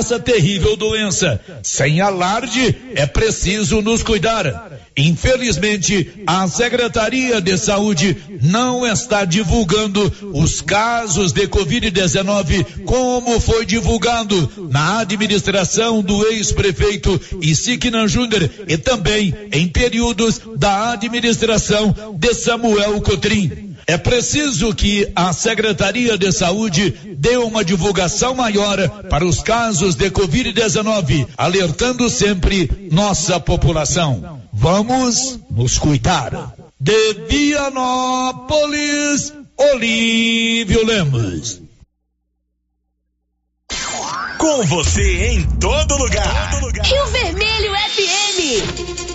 essa terrível doença. Sem alarde, é preciso nos cuidar. Infelizmente, a Secretaria de Saúde não está divulgando os casos de Covid-19 como foi divulgado na administração do ex-prefeito Isignan Júnior e também em períodos da administração de Samuel Cotrim. É preciso que a Secretaria de Saúde dê uma divulgação maior para os casos de Covid-19, alertando sempre nossa população. Vamos nos cuidar. De Vianópolis, Olívio Lemos. Com você em todo lugar. Rio Vermelho FM.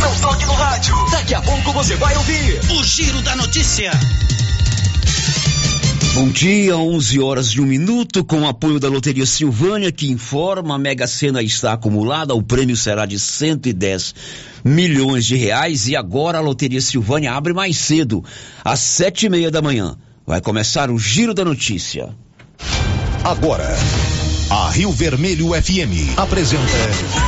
Não toque no rádio. Daqui a pouco você vai ouvir o Giro da Notícia. Bom dia, 11 horas e um minuto, com apoio da Loteria Silvânia, que informa a Mega Sena está acumulada, o prêmio será de 110 milhões de reais e agora a Loteria Silvânia abre mais cedo, às sete e meia da manhã. Vai começar o Giro da Notícia. Agora, a Rio Vermelho FM apresenta o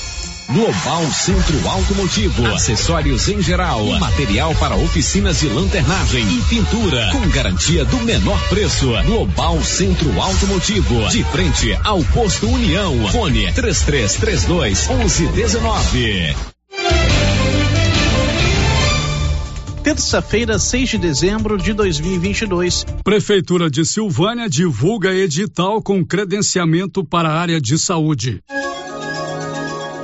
Global Centro Automotivo, acessórios em geral, material para oficinas de lanternagem e pintura, com garantia do menor preço. Global Centro Automotivo, de frente ao posto União. Fone 3332 1119. terça-feira, 6 de dezembro de 2022. Prefeitura de Silvânia divulga edital com credenciamento para a área de saúde.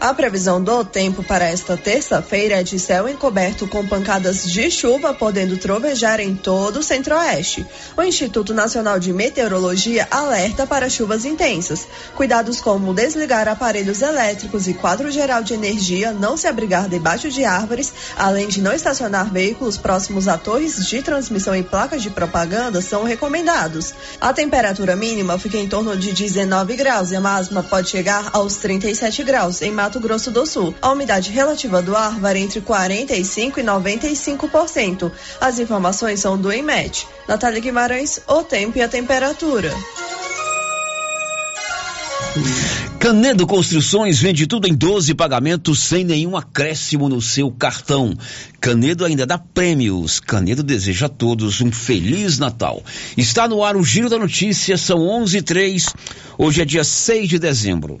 A previsão do tempo para esta terça-feira é de céu encoberto com pancadas de chuva podendo trovejar em todo o centro-oeste. O Instituto Nacional de Meteorologia alerta para chuvas intensas. Cuidados como desligar aparelhos elétricos e quadro geral de energia, não se abrigar debaixo de árvores, além de não estacionar veículos próximos a torres de transmissão e placas de propaganda são recomendados. A temperatura mínima fica em torno de 19 graus e a máxima pode chegar aos 37 graus em Mato Grosso do Sul. A umidade relativa do ar varia entre 45% e 95%. As informações são do IMET. Natália Guimarães, o tempo e a temperatura. Canedo Construções vende tudo em 12 pagamentos sem nenhum acréscimo no seu cartão. Canedo ainda dá prêmios. Canedo deseja a todos um feliz Natal. Está no ar o Giro da Notícia, são 11 h 03 Hoje é dia 6 de dezembro.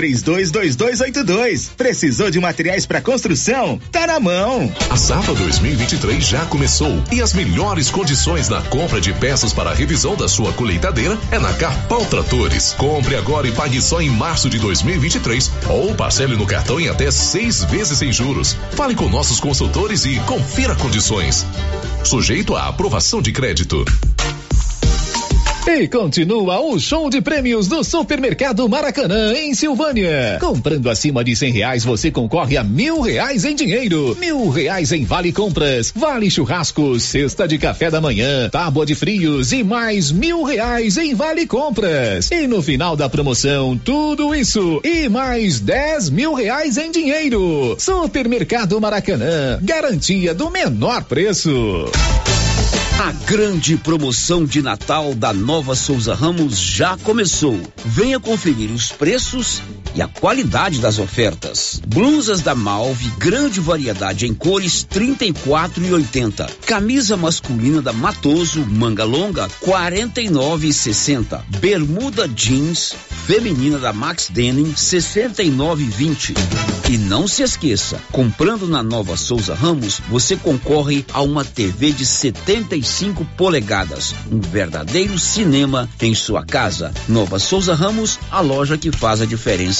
três 322282. Precisou de materiais para construção? Tá na mão. A safra 2023 já começou e as melhores condições na compra de peças para a revisão da sua colheitadeira é na Carpal Tratores. Compre agora e pague só em março de 2023 ou parcele no cartão em até seis vezes sem juros. Fale com nossos consultores e confira condições. Sujeito à aprovação de crédito. E continua o show de prêmios do Supermercado Maracanã, em Silvânia. Comprando acima de cem reais, você concorre a mil reais em dinheiro, mil reais em vale compras, vale churrascos, cesta de café da manhã, tábua de frios e mais mil reais em vale compras. E no final da promoção, tudo isso e mais dez mil reais em dinheiro. Supermercado Maracanã, garantia do menor preço. A grande promoção de Natal da Nova Souza Ramos já começou. Venha conferir os preços e a qualidade das ofertas. Blusas da Malve, grande variedade em cores 34 e 80. Camisa masculina da Matoso, manga longa 49 e 60. Bermuda jeans feminina da Max Denim 69 e 20. E não se esqueça, comprando na Nova Souza Ramos, você concorre a uma TV de 75 polegadas, um verdadeiro cinema em sua casa. Nova Souza Ramos, a loja que faz a diferença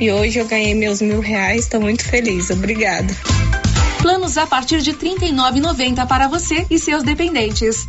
e hoje eu ganhei meus mil reais. Estou muito feliz. Obrigada. Planos a partir de R$ 39,90 para você e seus dependentes.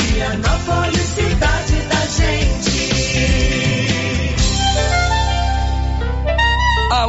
Vianópolis, cidade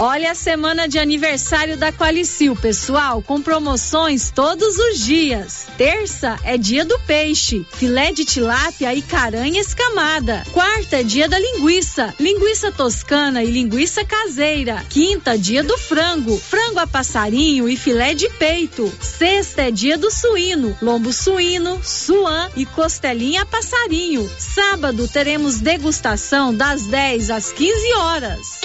Olha a semana de aniversário da Qualicil, pessoal, com promoções todos os dias. Terça é dia do peixe, filé de tilápia e caranha escamada. Quarta é dia da linguiça, linguiça toscana e linguiça caseira. Quinta, dia do frango, frango a passarinho e filé de peito. Sexta é dia do suíno, lombo suíno, suã e costelinha a passarinho. Sábado teremos degustação das 10 às 15 horas.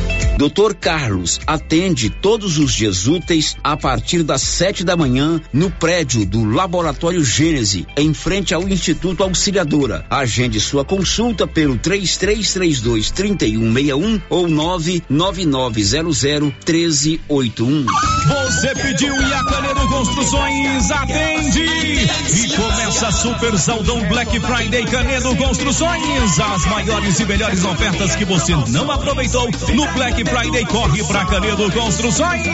Dr. Carlos atende todos os dias úteis a partir das sete da manhã no prédio do Laboratório Gênese, em frente ao Instituto Auxiliadora. Agende sua consulta pelo 3332 3161 ou 99900 1381. Você pediu e a Canedo Construções atende. E começa Super Saldão Black Friday Canedo Construções. As maiores e melhores ofertas que você não aproveitou no Black Friday corre pra Canedo Construções.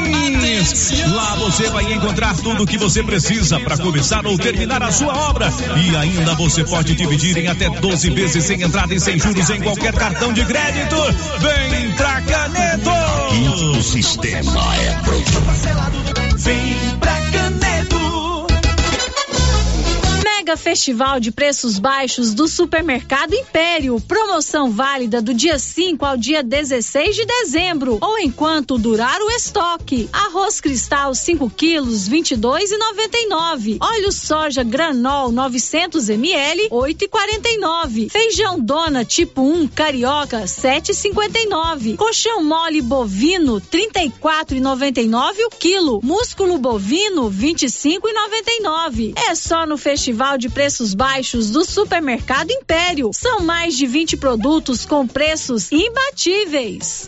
Lá você vai encontrar tudo o que você precisa para começar ou terminar a sua obra. E ainda você pode dividir em até 12 vezes sem entrada e sem juros em qualquer cartão de crédito. Vem pra Canedo. O sistema é pronto. Vem pra Mega Festival de Preços Baixos do Supermercado Império. Promoção válida do dia 5 ao dia 16 de dezembro ou enquanto durar o estoque. Arroz cristal 5 quilos 22,99. Óleo soja granol 900 ml 8,49. Feijão dona tipo 1 carioca 7,59. Colchão mole bovino 34,99 o quilo. Músculo bovino 25,99. É só no Festival de Preços Baixos do Supermercado Império. São mais de 20 produtos com preços imbatíveis.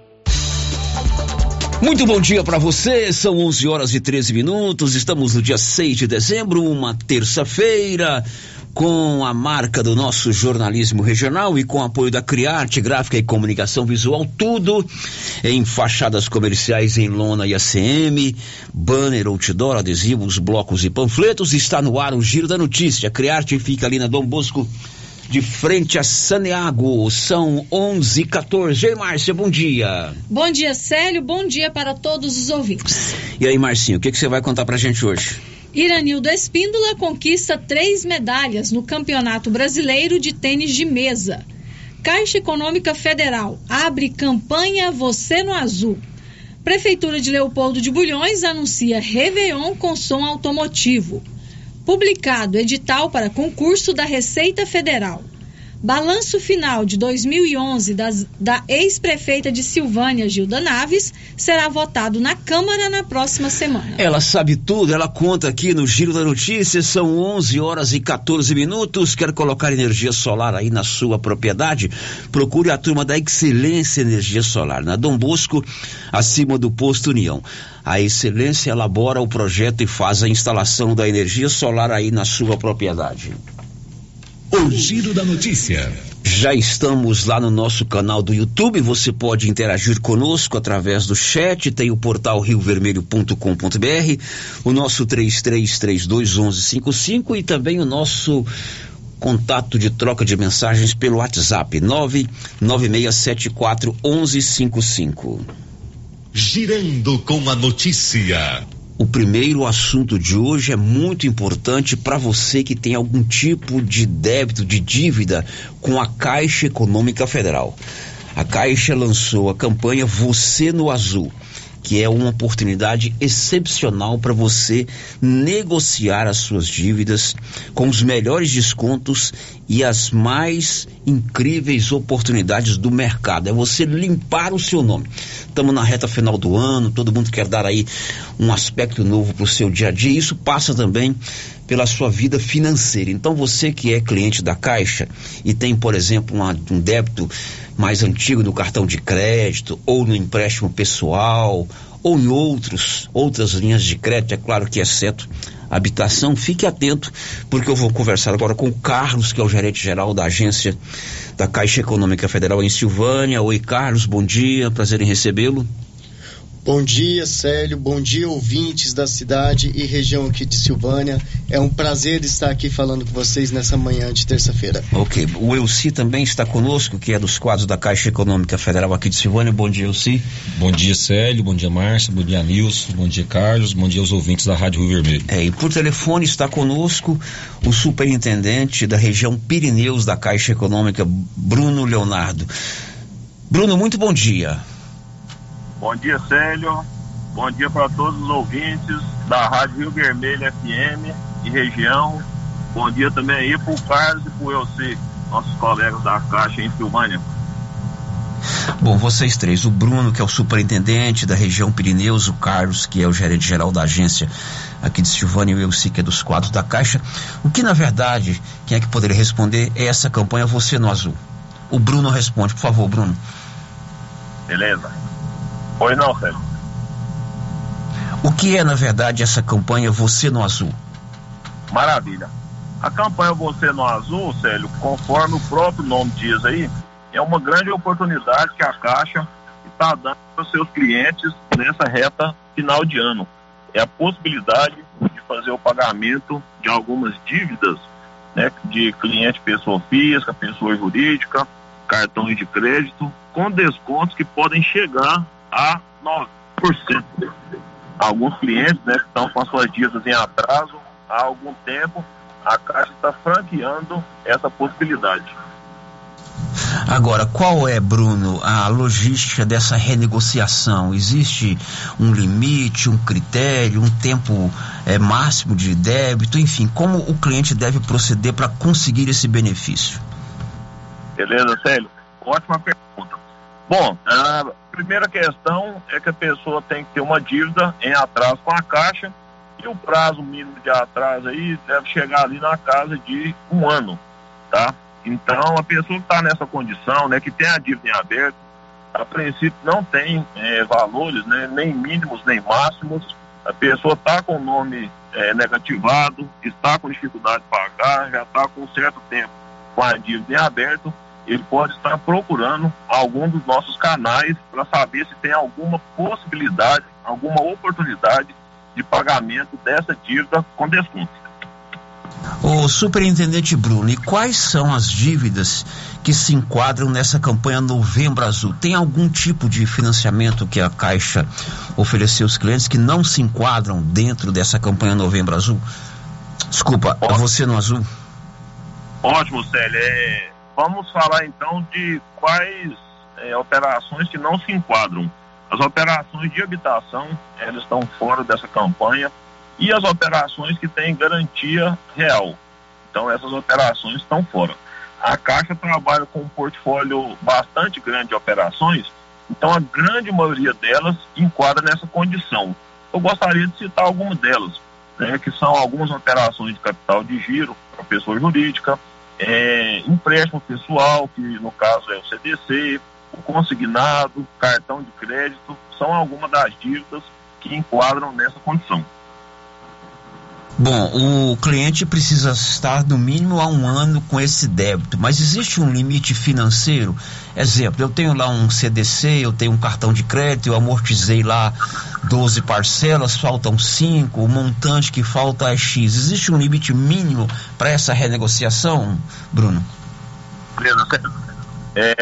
Muito bom dia para você, são 11 horas e 13 minutos, estamos no dia 6 de dezembro, uma terça-feira, com a marca do nosso jornalismo regional e com apoio da Criarte Gráfica e Comunicação Visual, tudo em fachadas comerciais em lona e ACM, banner, outdoor, adesivos, blocos e panfletos, está no ar o Giro da Notícia. A Criarte fica ali na Dom Bosco, de frente a Saneago. São 11 14 Ei, Márcia, bom dia. Bom dia, Célio. Bom dia para todos os ouvintes. E aí, Marcinho, o que, que você vai contar pra gente hoje? Iranildo Espíndola conquista três medalhas no Campeonato Brasileiro de Tênis de Mesa. Caixa Econômica Federal abre campanha Você no Azul. Prefeitura de Leopoldo de Bulhões anuncia Réveillon com som automotivo. Publicado edital para concurso da Receita Federal. Balanço final de 2011 das, da ex-prefeita de Silvânia, Gilda Naves, será votado na Câmara na próxima semana. Ela sabe tudo, ela conta aqui no Giro da Notícia, são 11 horas e 14 minutos. Quer colocar energia solar aí na sua propriedade? Procure a turma da Excelência Energia Solar, na Dom Bosco, acima do posto União. A Excelência elabora o projeto e faz a instalação da energia solar aí na sua propriedade. O Giro da Notícia. Já estamos lá no nosso canal do YouTube. Você pode interagir conosco através do chat. Tem o portal riovermelho.com.br, o nosso 33321155 e também o nosso contato de troca de mensagens pelo WhatsApp 996741155. Girando com a notícia. O primeiro assunto de hoje é muito importante para você que tem algum tipo de débito, de dívida com a Caixa Econômica Federal. A Caixa lançou a campanha Você no Azul que é uma oportunidade excepcional para você negociar as suas dívidas com os melhores descontos e as mais incríveis oportunidades do mercado. É você limpar o seu nome. Estamos na reta final do ano, todo mundo quer dar aí um aspecto novo para o seu dia a dia. Isso passa também pela sua vida financeira. Então você que é cliente da Caixa e tem, por exemplo, uma, um débito mais antigo no cartão de crédito ou no empréstimo pessoal ou em outros outras linhas de crédito, é claro que exceto habitação, fique atento, porque eu vou conversar agora com o Carlos, que é o gerente geral da agência da Caixa Econômica Federal em Silvânia. Oi, Carlos, bom dia, prazer em recebê-lo. Bom dia, Célio. Bom dia, ouvintes da cidade e região aqui de Silvânia. É um prazer estar aqui falando com vocês nessa manhã de terça-feira. Ok. O Elci também está conosco, que é dos quadros da Caixa Econômica Federal aqui de Silvânia. Bom dia, Elci. Bom dia, Célio. Bom dia, Márcia. Bom dia, Nilson. Bom dia, Carlos. Bom dia aos ouvintes da Rádio Rio Vermelho. É, e por telefone está conosco o superintendente da região Pirineus da Caixa Econômica, Bruno Leonardo. Bruno, muito bom dia. Bom dia, Célio. Bom dia para todos os ouvintes da Rádio Rio Vermelho FM e região. Bom dia também aí para o Carlos e para o Elci, nossos colegas da Caixa em Silvânia. Bom, vocês três, o Bruno, que é o superintendente da região Pirineus, o Carlos, que é o gerente geral da agência aqui de Silvânia, e o Elci, que é dos quadros da Caixa. O que, na verdade, quem é que poderia responder é essa campanha Você no Azul. O Bruno responde, por favor, Bruno. Beleza. Pois não, Célio. O que é, na verdade, essa campanha Você no Azul? Maravilha. A campanha Você no Azul, Célio, conforme o próprio nome diz aí, é uma grande oportunidade que a Caixa está dando para os seus clientes nessa reta final de ano. É a possibilidade de fazer o pagamento de algumas dívidas né, de cliente pessoa física, pessoa jurídica, cartões de crédito, com descontos que podem chegar a 9%. Alguns clientes né, que estão com as suas dívidas em atraso há algum tempo, a Caixa está franqueando essa possibilidade. Agora, qual é, Bruno, a logística dessa renegociação? Existe um limite, um critério, um tempo é, máximo de débito, enfim, como o cliente deve proceder para conseguir esse benefício? Beleza, Célio? Ótima pergunta. Bom, a primeira questão é que a pessoa tem que ter uma dívida em atraso com a Caixa e o prazo mínimo de atraso aí deve chegar ali na casa de um ano, tá? Então, a pessoa que está nessa condição, né, que tem a dívida em aberto, a princípio não tem é, valores, né, nem mínimos nem máximos. A pessoa está com o nome é, negativado, está com dificuldade de pagar, já está com um certo tempo com a dívida em aberto ele pode estar procurando algum dos nossos canais para saber se tem alguma possibilidade, alguma oportunidade de pagamento dessa dívida com desconto. O superintendente Bruno, e quais são as dívidas que se enquadram nessa campanha Novembro Azul? Tem algum tipo de financiamento que a Caixa ofereceu aos clientes que não se enquadram dentro dessa campanha Novembro Azul? Desculpa, Ótimo. você no azul? Ótimo, Célio. É, Vamos falar então de quais é, operações que não se enquadram. As operações de habitação, elas estão fora dessa campanha, e as operações que têm garantia real. Então, essas operações estão fora. A Caixa trabalha com um portfólio bastante grande de operações, então a grande maioria delas enquadra nessa condição. Eu gostaria de citar algumas delas, né, que são algumas operações de capital de giro para pessoa jurídica, é, empréstimo pessoal, que no caso é o CDC, o consignado, cartão de crédito, são algumas das dívidas que enquadram nessa condição. Bom, o cliente precisa estar no mínimo há um ano com esse débito, mas existe um limite financeiro? Exemplo, eu tenho lá um CDC, eu tenho um cartão de crédito, eu amortizei lá 12 parcelas, faltam 5, o montante que falta é X. Existe um limite mínimo para essa renegociação, Bruno? Beleza, é,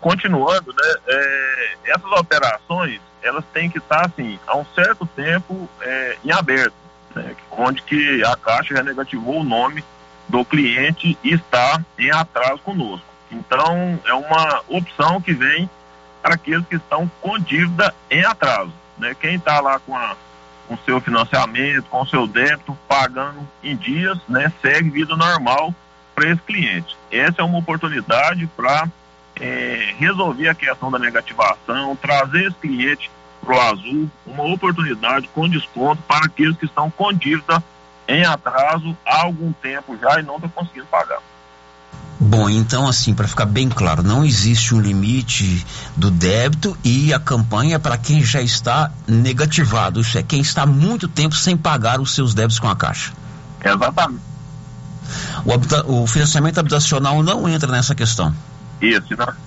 continuando, né, é, essas operações, elas têm que estar, assim, há um certo tempo é, em aberto né, onde que a Caixa já negativou o nome do cliente e está em atraso conosco. Então, é uma opção que vem para aqueles que estão com dívida em atraso. Né? Quem está lá com a com seu financiamento, com seu débito, pagando em dias, né, segue vida normal para esse cliente. Essa é uma oportunidade para é, resolver a questão da negativação, trazer esse cliente para o Azul uma oportunidade com desconto para aqueles que estão com dívida em atraso há algum tempo já e não estão conseguindo pagar. Bom, então assim, para ficar bem claro, não existe um limite do débito e a campanha é para quem já está negativado, isso é, quem está muito tempo sem pagar os seus débitos com a Caixa. Exatamente. O, o financiamento habitacional não entra nessa questão. Isso,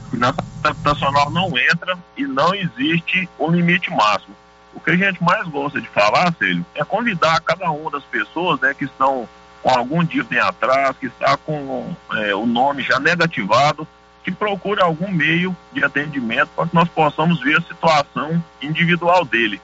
finança habitacional não entra e não existe um limite máximo. O que a gente mais gosta de falar, Célio, é convidar cada uma das pessoas né, que estão com algum dívida atrás, que está com é, o nome já negativado, que procure algum meio de atendimento para que nós possamos ver a situação individual dele.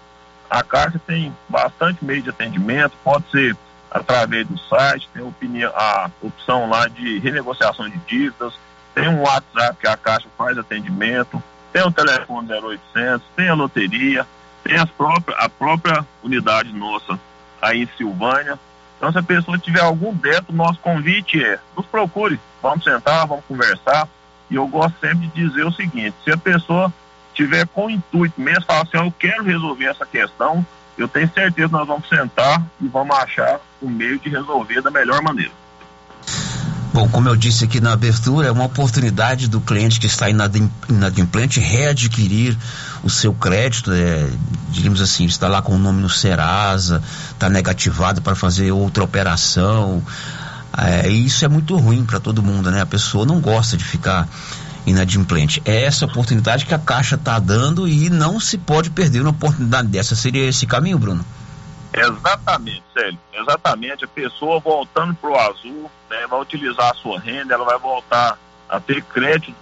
A Caixa tem bastante meio de atendimento, pode ser através do site, tem opinião, a opção lá de renegociação de dívidas, tem um WhatsApp que a Caixa faz atendimento, tem o telefone 0800, tem a loteria, tem as próprias, a própria unidade nossa aí em Silvânia. Então, se a pessoa tiver algum débito, nosso convite é: nos procure, vamos sentar, vamos conversar. E eu gosto sempre de dizer o seguinte: se a pessoa tiver com intuito mesmo, falar assim, eu quero resolver essa questão, eu tenho certeza que nós vamos sentar e vamos achar um meio de resolver da melhor maneira. Bom, como eu disse aqui na abertura, é uma oportunidade do cliente que está inadimplente readquirir o seu crédito, é, diríamos assim, está lá com o nome no Serasa, está negativado para fazer outra operação. É, e isso é muito ruim para todo mundo, né? A pessoa não gosta de ficar inadimplente. É essa oportunidade que a Caixa está dando e não se pode perder uma oportunidade dessa. Seria esse caminho, Bruno? Exatamente, Célio. Exatamente. A pessoa voltando para o azul, né, vai utilizar a sua renda, ela vai voltar a ter crédito,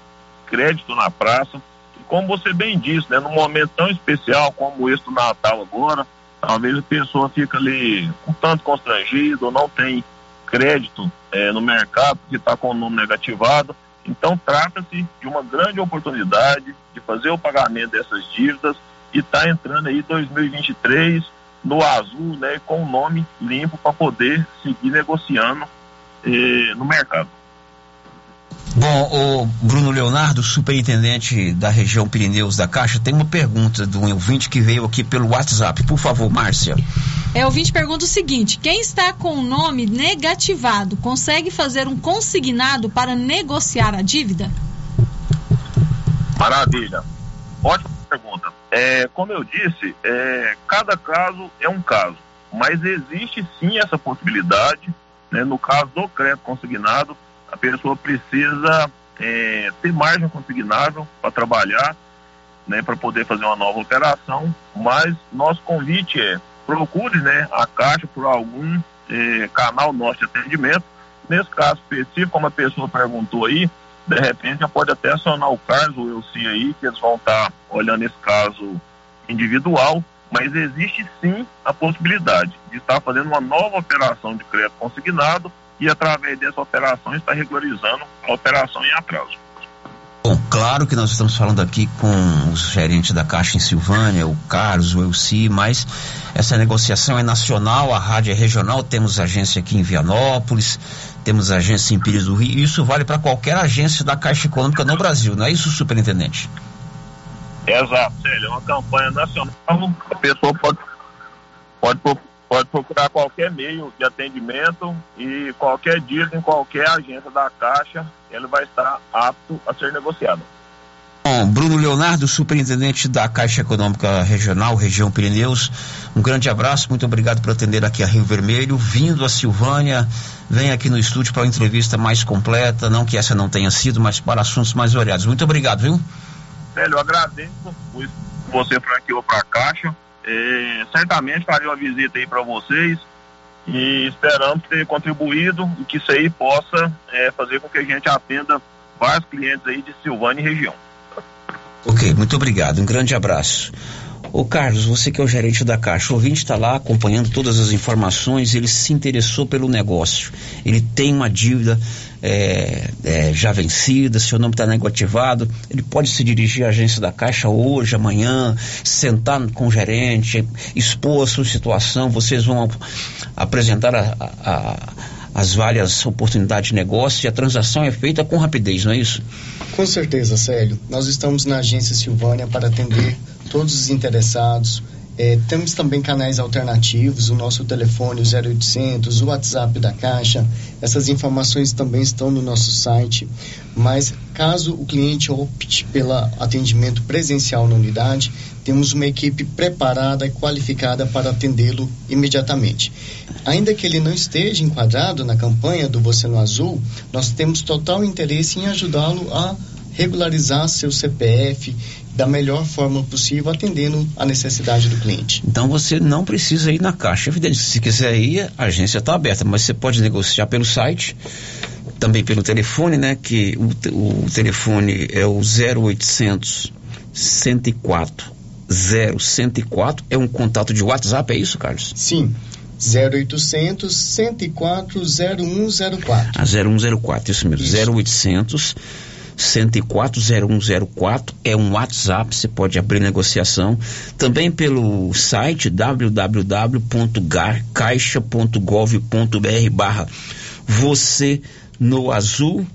crédito na praça. E como você bem disse, né, num momento tão especial como esse do Natal agora, talvez a pessoa fica ali um tanto constrangida ou não tem crédito é, no mercado porque está com o nome negativado. Então trata-se de uma grande oportunidade de fazer o pagamento dessas dívidas e está entrando aí 2023 no azul, né, com o nome limpo para poder seguir negociando eh, no mercado. Bom, o Bruno Leonardo, superintendente da região Pirineus da Caixa, tem uma pergunta do um ouvinte que veio aqui pelo WhatsApp. Por favor, Márcia. É, o ouvinte pergunta o seguinte: quem está com o nome negativado consegue fazer um consignado para negociar a dívida? Maravilha. Pergunta. É, como eu disse, é, cada caso é um caso, mas existe sim essa possibilidade. Né, no caso do crédito consignado, a pessoa precisa é, ter margem consignável para trabalhar, né, para poder fazer uma nova operação. Mas nosso convite é procure né, a Caixa por algum é, canal nosso de atendimento. Nesse caso específico, como a pessoa perguntou aí, de repente já pode até acionar o Carlos ou eu sim aí, que eles vão estar olhando esse caso individual, mas existe sim a possibilidade de estar fazendo uma nova operação de crédito consignado e através dessa operação estar regularizando a operação em atraso. Bom, claro que nós estamos falando aqui com os gerentes da Caixa em Silvânia, o Carlos, o Elci, mas essa negociação é nacional, a rádio é regional, temos agência aqui em Vianópolis, temos agência em Pires do Rio, e isso vale para qualquer agência da Caixa Econômica no Brasil, não é isso, superintendente? Exato, é uma campanha nacional, a pessoa pode, pode, pode procurar qualquer meio de atendimento e qualquer dia em qualquer agência da Caixa, ele vai estar apto a ser negociado. Bom, Bruno Leonardo, superintendente da Caixa Econômica Regional, região Pirineus, um grande abraço, muito obrigado por atender aqui a Rio Vermelho, vindo a Silvânia, vem aqui no estúdio para uma entrevista mais completa, não que essa não tenha sido, mas para assuntos mais variados. Muito obrigado, viu? Velho, eu agradeço por você franqueou para a Caixa, é, certamente farei uma visita aí para vocês e esperamos ter contribuído e que isso aí possa é, fazer com que a gente atenda vários clientes aí de Silvânia e região. Ok, muito obrigado. Um grande abraço. Ô Carlos, você que é o gerente da Caixa, o ouvinte está lá acompanhando todas as informações, ele se interessou pelo negócio. Ele tem uma dívida é, é, já vencida, seu nome está negativado, ele pode se dirigir à agência da Caixa hoje, amanhã, sentar com o gerente, expor a sua situação, vocês vão apresentar a, a, as várias oportunidades de negócio e a transação é feita com rapidez, não é isso? Com certeza, Célio. Nós estamos na agência Silvânia para atender todos os interessados. É, temos também canais alternativos, o nosso telefone, o 0800, o WhatsApp da Caixa. Essas informações também estão no nosso site. Mas caso o cliente opte pelo atendimento presencial na unidade, temos uma equipe preparada e qualificada para atendê-lo imediatamente. Ainda que ele não esteja enquadrado na campanha do Você no Azul, nós temos total interesse em ajudá-lo a regularizar seu CPF da melhor forma possível, atendendo a necessidade do cliente. Então você não precisa ir na caixa. Evidente, se quiser ir, a agência está aberta, mas você pode negociar pelo site, também pelo telefone, né? Que o, o telefone é o 0800 104 0104. É um contato de WhatsApp, é isso, Carlos? Sim. 0800 104 0104. A 0104, isso mesmo. Isso. 0800 1040104 é um WhatsApp, você pode abrir negociação. Também pelo site www.caixa.gov.br barra você no azul.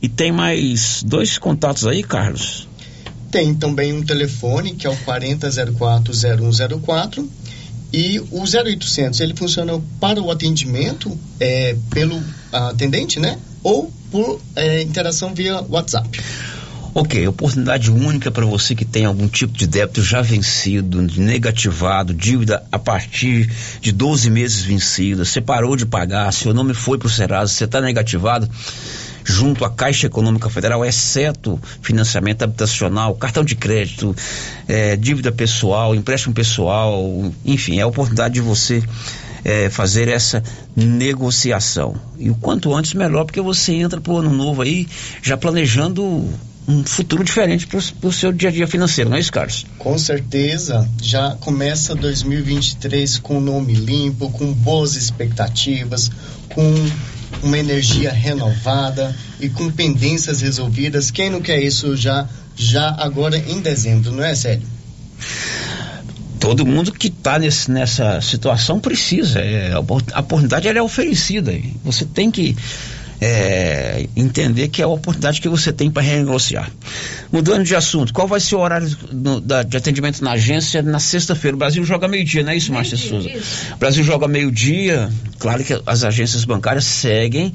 E tem mais dois contatos aí, Carlos? Tem também um telefone que é o 40040104 e o 0800 ele funciona para o atendimento é, pelo atendente, né? Ou por é, interação via WhatsApp. Ok, oportunidade única para você que tem algum tipo de débito já vencido, negativado, dívida a partir de 12 meses vencida, você parou de pagar, seu nome foi para o Serasa, você está negativado junto à Caixa Econômica Federal, exceto financiamento habitacional, cartão de crédito, é, dívida pessoal, empréstimo pessoal, enfim, é a oportunidade de você é, fazer essa negociação. E o quanto antes melhor, porque você entra para o ano novo aí já planejando um futuro diferente para o seu dia a dia financeiro, não é isso, Carlos? Com certeza. Já começa 2023 com nome limpo, com boas expectativas, com uma energia renovada e com pendências resolvidas. Quem não quer isso já, já agora em dezembro, não é, Célio? Todo mundo que está nessa situação precisa. É, a oportunidade é oferecida. Você tem que é, entender que é a oportunidade que você tem para renegociar. Mudando de assunto, qual vai ser o horário da, de atendimento na agência na sexta-feira? O Brasil joga meio-dia, não é isso, Márcia Souza? O Brasil joga meio-dia, claro que as agências bancárias seguem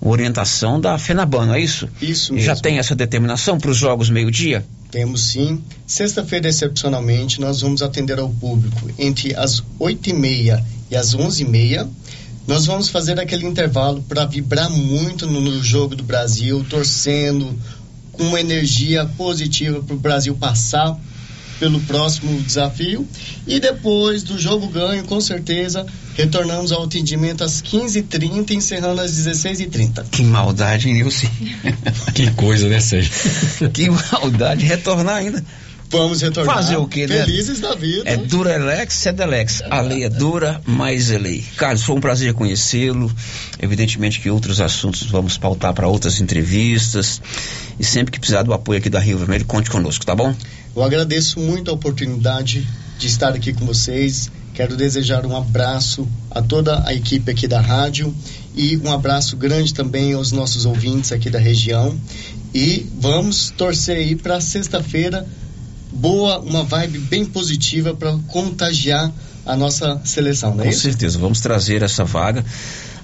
orientação da FENABAN, não é isso? Isso mesmo. Já tem essa determinação para os jogos meio-dia? Temos sim. Sexta-feira, excepcionalmente, nós vamos atender ao público entre as 8h30 e as 11h30. Nós vamos fazer aquele intervalo para vibrar muito no, no, jogo do Brasil, torcendo com uma energia positiva para o Brasil passar pelo próximo desafio. E depois do jogo ganho, com certeza, retornamos ao atendimento às 15h30, encerrando às 16h30. Que maldade, Nilson. que coisa, né, Sérgio? que maldade retornar ainda. Vamos retornar. Fazer o quê, né? Felizes da vida. É dura elex, sedelex. A lei é dura, mas é lei. Carlos, foi um prazer conhecê-lo. Evidentemente que outros assuntos vamos pautar para outras entrevistas. E sempre que precisar do apoio aqui da Rio Vermelho, conte conosco, tá bom? Eu agradeço muito a oportunidade de estar aqui com vocês. Quero desejar um abraço a toda a equipe aqui da rádio e um abraço grande também aos nossos ouvintes aqui da região. E vamos torcer aí para sexta-feira boa, uma vibe bem positiva para contagiar a nossa seleção, não é Com isso? certeza, vamos trazer essa vaga.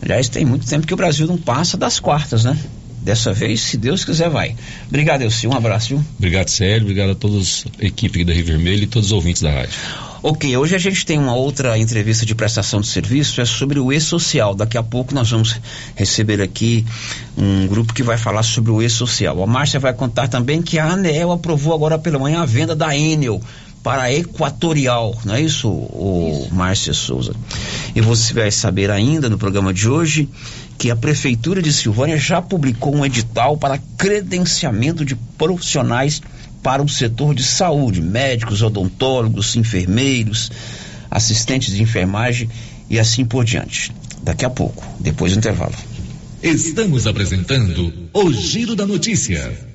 Aliás, tem muito tempo que o Brasil não passa das quartas, né? Dessa vez, se Deus quiser, vai. Obrigado, Elcio. Um abraço, viu? Obrigado, Célio. Obrigado a toda a equipe aqui da Rio Vermelho e todos os ouvintes da rádio. Ok, hoje a gente tem uma outra entrevista de prestação de serviço, é sobre o e-social. Daqui a pouco nós vamos receber aqui um grupo que vai falar sobre o e-social. A Márcia vai contar também que a ANEEL aprovou agora pela manhã a venda da Enel para a Equatorial, não é isso, o Márcia Souza? E você vai saber ainda no programa de hoje que a Prefeitura de Silvânia já publicou um edital para credenciamento de profissionais para o setor de saúde, médicos, odontólogos, enfermeiros, assistentes de enfermagem e assim por diante. Daqui a pouco, depois do intervalo. Estamos apresentando o Giro da Notícia.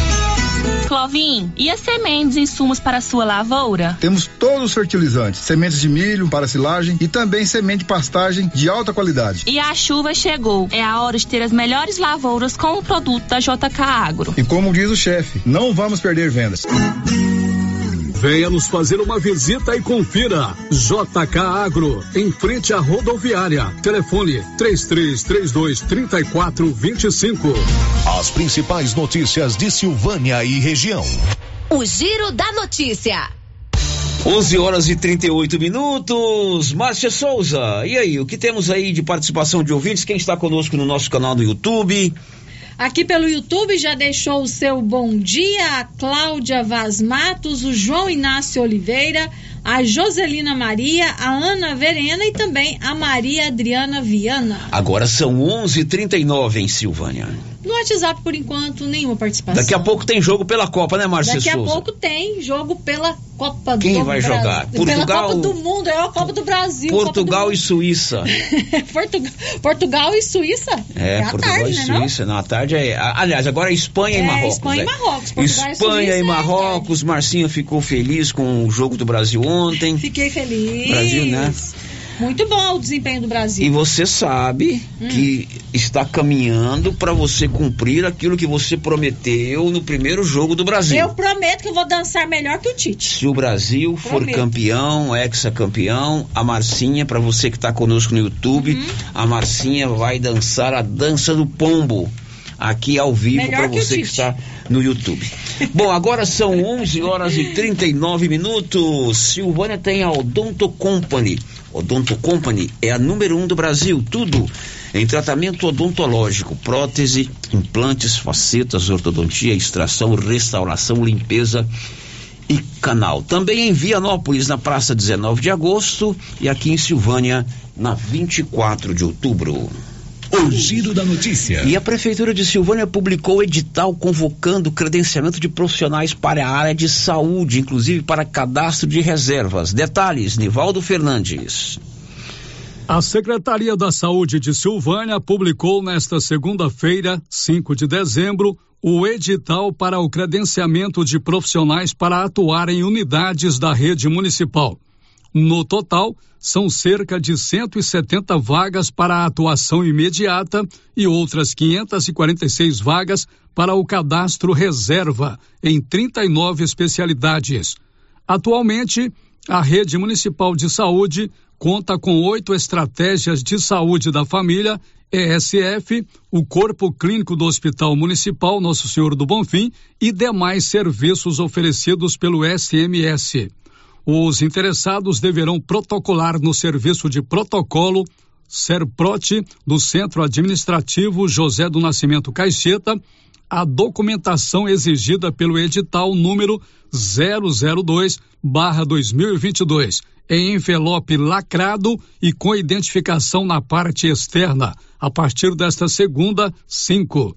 Clovin, e as sementes e insumos para a sua lavoura? Temos todos os fertilizantes, sementes de milho para silagem e também semente de pastagem de alta qualidade. E a chuva chegou. É a hora de ter as melhores lavouras com o produto da JK Agro. E como diz o chefe, não vamos perder vendas. Venha nos fazer uma visita e confira. JK Agro, em frente à rodoviária. Telefone 3332 3425. As principais notícias de Silvânia e região. O Giro da Notícia. 11 horas e 38 minutos. Márcia Souza, e aí, o que temos aí de participação de ouvintes? Quem está conosco no nosso canal do YouTube? Aqui pelo YouTube já deixou o seu bom dia a Cláudia Vaz Matos, o João Inácio Oliveira, a Joselina Maria, a Ana Verena e também a Maria Adriana Viana. Agora são 11:39 em Silvânia. No WhatsApp, por enquanto, nenhuma participação. Daqui a pouco tem jogo pela Copa, né, Márcia Daqui Souza? a pouco tem jogo pela Copa do Quem vai Brasil. jogar? Pela Portugal? Copa do Mundo, é a Copa do Brasil. Portugal e Suíça. Portugal, Portugal e Suíça? É, à Portugal tarde, e né? Suíça. Não, à tarde é. Aliás, agora é Espanha e É, Marrocos. Espanha e né? Marrocos. Portugal e Espanha e é Marrocos. Marcinha ficou feliz com o jogo do Brasil ontem. Fiquei feliz. Brasil, né? Muito bom o desempenho do Brasil. E você sabe Hum. que está caminhando para você cumprir aquilo que você prometeu no primeiro jogo do Brasil. Eu prometo que eu vou dançar melhor que o Tite. Se o Brasil for Prometo. campeão, ex-campeão, a Marcinha, para você que está conosco no YouTube, Uhum. a Marcinha vai dançar a dança do pombo. Aqui ao vivo para que você que Tite. está no YouTube. Bom, agora são 11 horas e 39 minutos. Silvânia tem a Odonto Company. Odonto Company é a número um do Brasil. Tudo em tratamento odontológico: prótese, implantes, facetas, ortodontia, extração, restauração, limpeza e canal. Também em Vianópolis, na Praça 19 de Agosto, e aqui em Silvânia, na 24 de outubro. O giro da notícia. E a Prefeitura de Silvânia publicou edital convocando credenciamento de profissionais para a área de saúde, inclusive para cadastro de reservas. Detalhes, Nivaldo Fernandes. A Secretaria da Saúde de Silvânia publicou nesta segunda-feira, 5 de dezembro, o edital para o credenciamento de profissionais para atuar em unidades da rede municipal. No total, são cerca de 170 vagas para a atuação imediata e outras 546 vagas para o cadastro reserva em 39 especialidades. Atualmente, a rede municipal de saúde conta com oito estratégias de saúde da família, ESF, o Corpo Clínico do Hospital Municipal Nosso Senhor do Bonfim e demais serviços oferecidos pelo SMS. Os interessados deverão protocolar no serviço de protocolo SERPROT do Centro Administrativo José do Nascimento Caixeta a documentação exigida pelo edital número 002/2022 em envelope lacrado e com identificação na parte externa a partir desta segunda 5.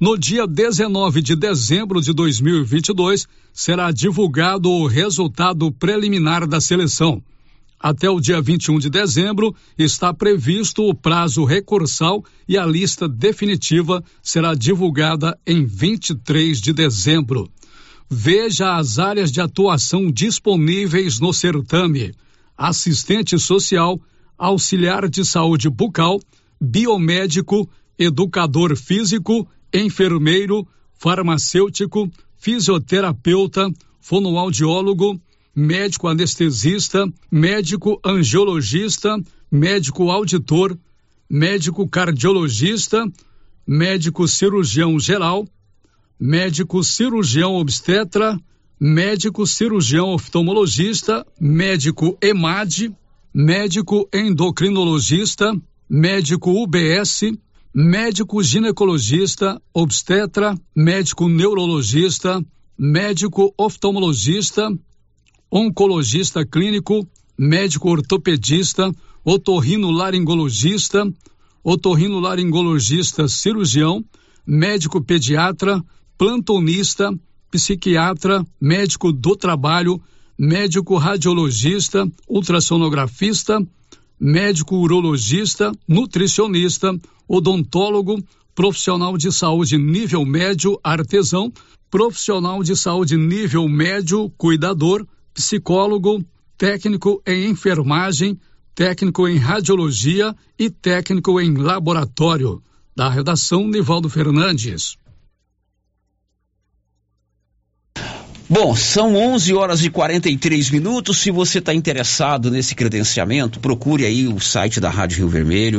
No dia 19 de dezembro de 2022, será divulgado o resultado preliminar da seleção. Até o dia 21 de dezembro está previsto o prazo recursal e a lista definitiva será divulgada em 23 de dezembro. Veja as áreas de atuação disponíveis no certame: assistente social, auxiliar de saúde bucal, biomédico, educador físico, enfermeiro, farmacêutico, fisioterapeuta, fonoaudiólogo, médico anestesista, médico angiologista, médico auditor, médico cardiologista, médico cirurgião geral, médico cirurgião obstetra, médico cirurgião oftalmologista, médico EMAD, médico endocrinologista, médico UBS, médico ginecologista, obstetra, médico neurologista, médico oftalmologista, oncologista clínico, médico ortopedista, otorrinolaringologista, otorrinolaringologista cirurgião, médico pediatra, plantonista, psiquiatra, médico do trabalho, médico radiologista, ultrassonografista, médico urologista, nutricionista, odontólogo, profissional de saúde nível médio, artesão, profissional de saúde nível médio, cuidador, psicólogo, técnico em enfermagem, técnico em radiologia e técnico em laboratório. Da redação, Nivaldo Fernandes. Bom, são 11 horas e 43 minutos. Se você está interessado nesse credenciamento, procure aí o site da Rádio Rio Vermelho.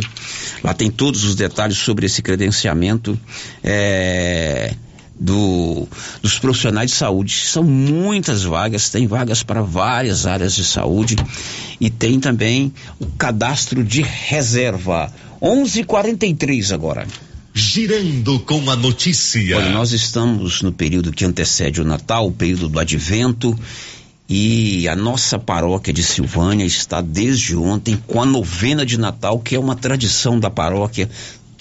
Lá tem todos os detalhes sobre esse credenciamento é, do, dos profissionais de saúde. São muitas vagas, tem vagas para várias áreas de saúde e tem também o cadastro de reserva. 11:43 agora. Girando com a notícia. Olha, nós estamos no período que antecede o Natal, o período do Advento, e a nossa paróquia de Silvânia está desde ontem com a novena de Natal, que é uma tradição da paróquia,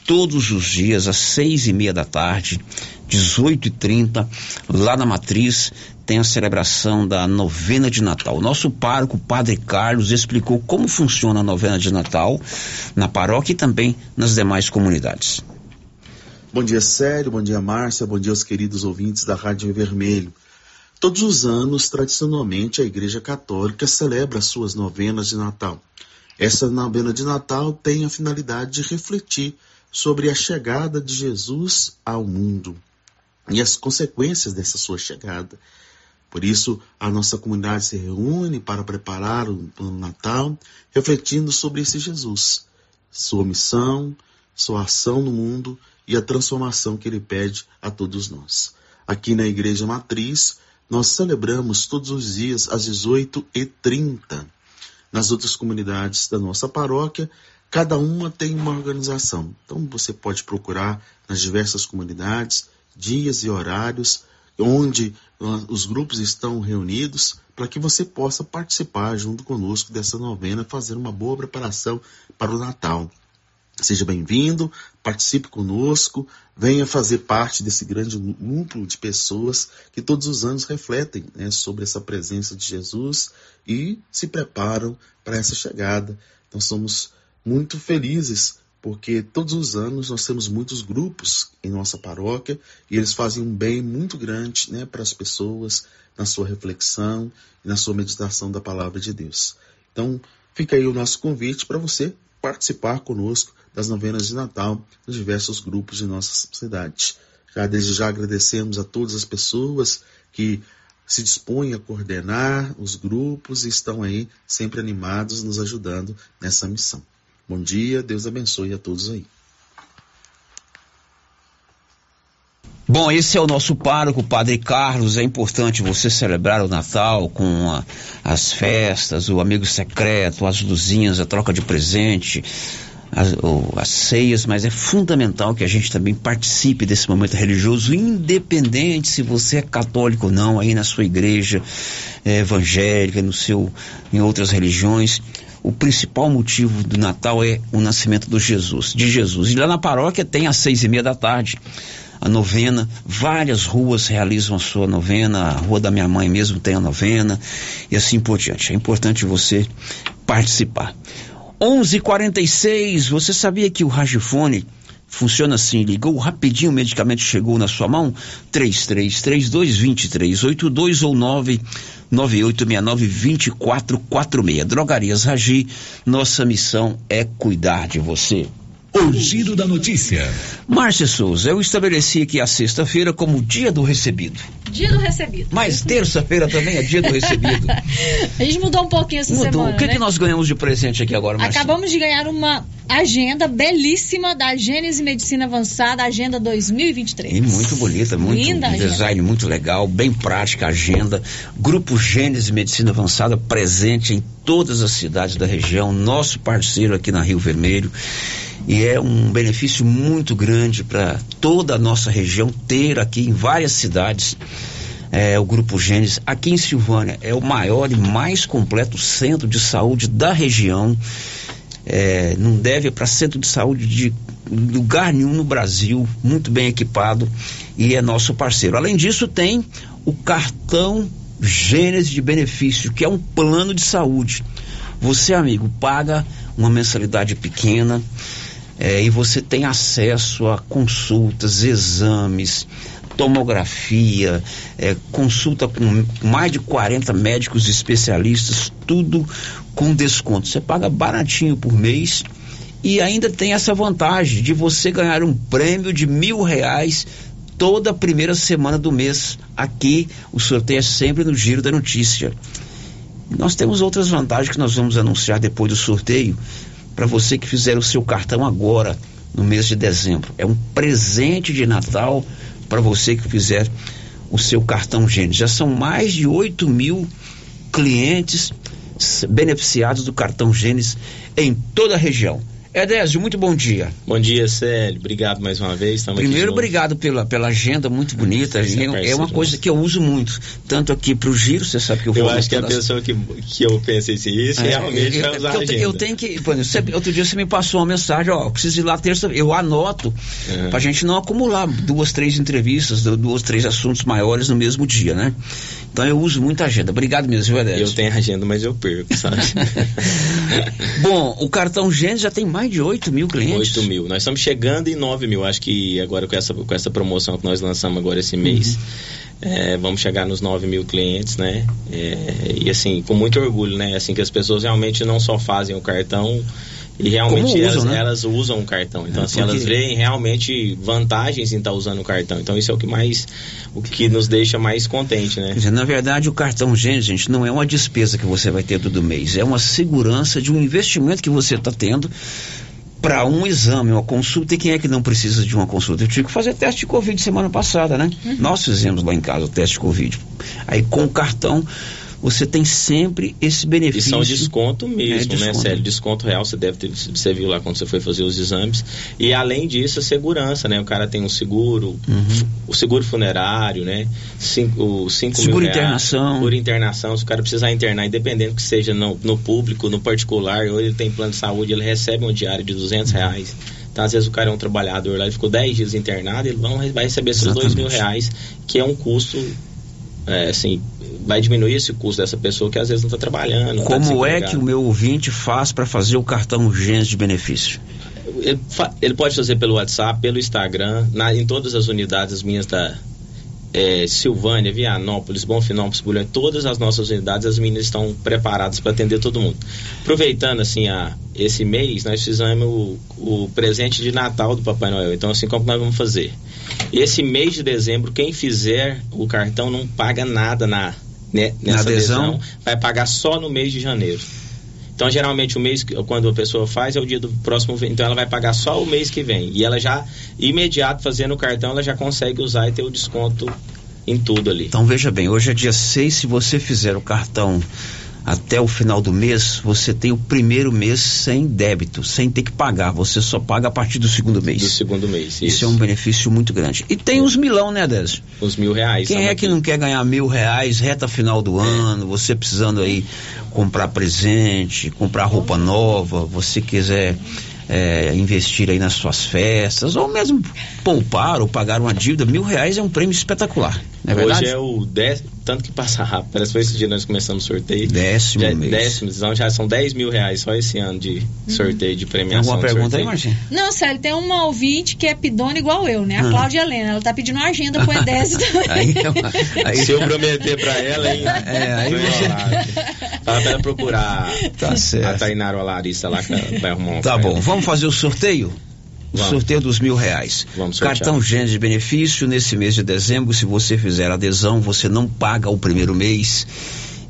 todos os dias às seis e meia da tarde, 18 e 30 lá na Matriz, tem a celebração da novena de Natal. O nosso pároco, o Padre Carlos, explicou como funciona a novena de Natal na paróquia e também nas demais comunidades. Bom dia, Sério. Bom dia, Márcia. Bom dia aos queridos ouvintes da Rádio Vermelho. Todos os anos, tradicionalmente, a Igreja Católica celebra as suas novenas de Natal. Essa novena de Natal tem a finalidade de refletir sobre a chegada de Jesus ao mundo e as consequências dessa sua chegada. Por isso, a nossa comunidade se reúne para preparar o plano Natal, refletindo sobre esse Jesus, sua missão, sua ação no mundo e a transformação que ele pede a todos nós. Aqui na Igreja Matriz, nós celebramos todos os dias às 18h30. Nas outras comunidades da nossa paróquia, cada uma tem uma organização. Então você pode procurar nas diversas comunidades dias e horários onde uh, os grupos estão reunidos para que você possa participar junto conosco dessa novena, fazer uma boa preparação para o Natal. Seja bem-vindo, participe conosco, venha fazer parte desse grande núcleo de pessoas que todos os anos refletem né, sobre essa presença de Jesus e se preparam para essa chegada. Então somos muito felizes porque todos os anos nós temos muitos grupos em nossa paróquia e eles fazem um bem muito grande né, para as pessoas na sua reflexão e na sua meditação da palavra de Deus. Então, fica aí o nosso convite para você participar conosco das novenas de Natal nos diversos grupos de nossa cidade. Já desde já agradecemos a todas as pessoas que se dispõem a coordenar os grupos e estão aí sempre animados, nos ajudando nessa missão. Bom dia, Deus abençoe a todos aí. Bom, esse é o nosso pároco, Padre Carlos. É importante você celebrar o Natal com a, as festas, o amigo secreto, as luzinhas, a troca de presente, as, ou, as ceias, mas é fundamental que a gente também participe desse momento religioso, independente se você é católico ou não, aí na sua igreja é, evangélica, no seu, em outras religiões o principal motivo do Natal é o nascimento do Jesus, de Jesus. E lá na paróquia tem às seis e meia da tarde a novena, várias ruas realizam a sua novena, a rua da minha mãe mesmo tem a novena e assim por diante. É importante você participar. 11:46. Você sabia que o radiofone funciona assim? Ligou rapidinho, o medicamento chegou na sua mão? 33322382 ou 9 9869-2446. Drogarias Ragi, nossa missão é cuidar de você. O giro da notícia. Márcia Souza, eu estabeleci aqui a sexta-feira como dia do recebido. Dia do recebido. Mas terça-feira também é dia do recebido. a gente mudou um pouquinho essa mudou. semana. O que, né? que nós ganhamos de presente aqui agora, Márcia? Acabamos de ganhar uma agenda belíssima da Gênese Medicina Avançada, Agenda 2023. E muito bonita, muito Linda um design muito legal, bem prática a agenda. Grupo Gênese Medicina Avançada presente em todas as cidades da região, nosso parceiro aqui na Rio Vermelho. E é um benefício muito grande para toda a nossa região ter aqui em várias cidades é, o Grupo Gênesis. Aqui em Silvânia é o maior e mais completo centro de saúde da região. É, não deve para centro de saúde de lugar nenhum no Brasil, muito bem equipado e é nosso parceiro. Além disso, tem o cartão Gênesis de benefício, que é um plano de saúde. Você, amigo, paga uma mensalidade pequena é, e você tem acesso a consultas, exames, tomografia, é, consulta com mais de 40 médicos especialistas, tudo com desconto. Você paga baratinho por mês e ainda tem essa vantagem de você ganhar um prêmio de mil reais toda primeira semana do mês. Aqui o sorteio é sempre no Giro da Notícia. Nós temos outras vantagens que nós vamos anunciar depois do sorteio para você que fizer o seu cartão agora, no mês de dezembro. É um presente de Natal para você que fizer o seu cartão Gênesis. Já são mais de 8 mil clientes beneficiados do cartão Gênesis em toda a região. Edésio, muito bom dia. Bom dia, Célio. Obrigado mais uma vez. Primeiro, obrigado pela, pela agenda muito bonita. É, é uma coisa que eu uso muito. Tanto aqui para o giro, você sabe que eu, vou. Eu acho que a pessoa que, que eu pensei isso é, realmente eu, vai usar eu, a agenda. Eu tenho que. Você, outro dia você me passou uma mensagem, ó, preciso ir lá terça. Eu anoto uhum. para a gente não acumular duas, três entrevistas, duas, três assuntos maiores no mesmo dia, né? Então eu uso muita agenda. Obrigado mesmo, Edésio? Eu tenho agenda, mas eu perco, sabe? Bom, o cartão Gênesis já tem mais de 8 mil clientes. 8 mil. Nós estamos chegando em 9 mil. Acho que agora com essa, com essa promoção que nós lançamos agora esse mês, uhum. É, vamos chegar nos 9 mil clientes, né? É, e assim, com muito orgulho, né? Assim, que as pessoas realmente não só fazem o cartão e realmente Como elas, usam, né? elas usam o cartão. Então, É, assim, porque- elas veem realmente vantagens em estar usando o cartão. Então, isso é o que mais, o que nos deixa mais contente, né? Dizer, na verdade, o cartão Gênesis, gente, não é uma despesa que você vai ter todo mês, é uma segurança de um investimento que você está tendo para um exame, uma consulta. E quem é que não precisa de uma consulta? Eu tive que fazer teste de Covid semana passada, né? Nós fizemos lá em casa o teste de Covid. Aí com o cartão. Você tem sempre esse E benefício. são desconto mesmo, É, né, desconto. Sério? Desconto real, você deve ter, você viu lá quando você foi fazer os exames. E além disso, a segurança, né? O cara tem um seguro, Uhum. o seguro funerário, né? Cinco, o cinco Seguro mil reais, internação. Seguro internação, se o cara precisar internar, independente que seja no, no público, no particular, ou ele tem plano de saúde, ele recebe um diário de 200 Uhum. reais. Então, às vezes o cara é um trabalhador lá, ele ficou 10 dias internado, ele vai receber seus 2 mil Exatamente. reais, que é um custo, é, assim, vai diminuir esse custo dessa pessoa que às vezes não está trabalhando. tá Como é desempregado. que o meu ouvinte faz para fazer o cartão Gênesis de benefício? Ele, ele pode fazer pelo WhatsApp, pelo Instagram, na- em todas as unidades minhas da é, Silvânia, Vianópolis, Bonfinópolis, Bulhões, todas as nossas unidades, as meninas estão preparadas para atender todo mundo. Aproveitando assim a, esse mês, nós fizemos o, o presente de Natal do Papai Noel. Então, assim, como nós vamos fazer? Esse mês de dezembro, quem fizer o cartão não paga nada na, né, nessa adesão? adesão, vai pagar só no mês de janeiro. Então, geralmente, o mês, que- quando a pessoa faz, é o dia do próximo. Então, ela vai pagar só o mês que vem. E ela já, imediato, fazendo o cartão, ela já consegue usar e ter o desconto em tudo ali. Então veja bem, hoje é dia 6, se você fizer o cartão até o final do mês, você tem o primeiro mês sem débito, sem ter que pagar. Você só paga a partir do segundo mês. Do segundo mês. Isso, é um benefício muito grande. E tem os milão, né, Désio? Os mil reais. Quem tamo é que aqui. não quer ganhar mil reais reta final É. do ano, você precisando aí comprar presente, comprar roupa nova, você quiser é, investir aí nas suas festas, ou mesmo poupar ou pagar uma dívida, mil reais é um prêmio espetacular, não é verdade? Hoje é o décimo, tanto que passa rápido. Parece que foi esse dia que nós começamos o sorteio. Décimo já, mês. Décimo, então já são 10 mil reais só esse ano de sorteio, de premiação. alguma pergunta aí. Marcinho? Não, sério, tem uma ouvinte que é pidona igual eu, né? A Ah. Cláudia Helena. Ela tá pedindo uma agenda pro Edésio também. Aí, é aí- Se eu prometer pra ela, hein? É, aí você-. Fala pra ela procurar Tá certo. a Tainara ou a Larissa lá que vai arrumar um Tá bom, ela. vamos fazer o sorteio? O Vamos. sorteio dos mil reais. Vamos. Cartão Gênesis de benefício nesse mês de dezembro. Se você fizer adesão, você não paga o primeiro mês.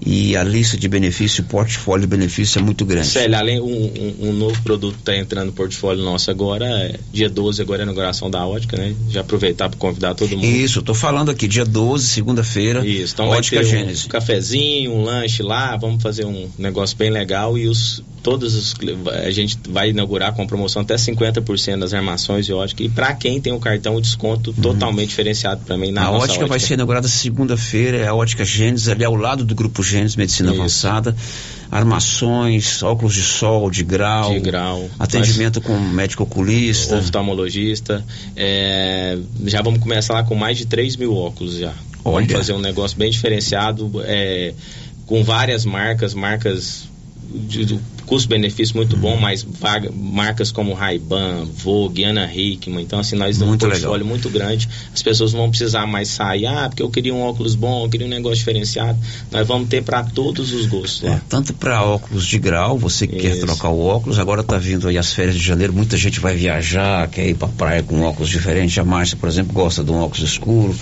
E a lista de benefício, o portfólio de benefício é muito grande. Célia, além um, um, um novo produto está entrando no portfólio nosso agora, é dia 12 agora é a inauguração da ótica, né? Já aproveitar para convidar todo mundo. Isso, tô falando aqui, dia 12, segunda-feira. Isso, então Ótica vai ter Gênesis. um cafezinho, um lanche lá, vamos fazer um negócio bem legal e os todos os a gente vai inaugurar com promoção até 50% das armações de ótica e para quem tem o cartão o desconto totalmente diferenciado para mim na Uhum. a nossa ótica, vai ser inaugurada segunda-feira, é a Ótica Gênesis, ali ao lado do Grupo Gênesis Medicina Isso. Avançada. Armações, óculos de sol, de grau. De grau. Atendimento com médico oculista. oftalmologista. É, já vamos começar lá com mais de 3 mil óculos já. Olha. Vamos fazer um negócio bem diferenciado, é, com várias marcas, marcas de, de custo-benefício muito bom, mas vaga- marcas como Ray-Ban, Vogue, Ana Hickman. Então, assim, nós Muito um portfólio legal. muito grande. As pessoas não vão precisar mais sair, ah, porque eu queria um óculos bom, eu queria um negócio diferenciado. Nós vamos ter para todos os gostos lá. É, tanto para óculos de grau, você que quer trocar o óculos, agora tá vindo aí as férias de janeiro, muita gente vai viajar, quer ir pra praia com óculos diferentes. A Márcia, por exemplo, gosta de um óculos escuro.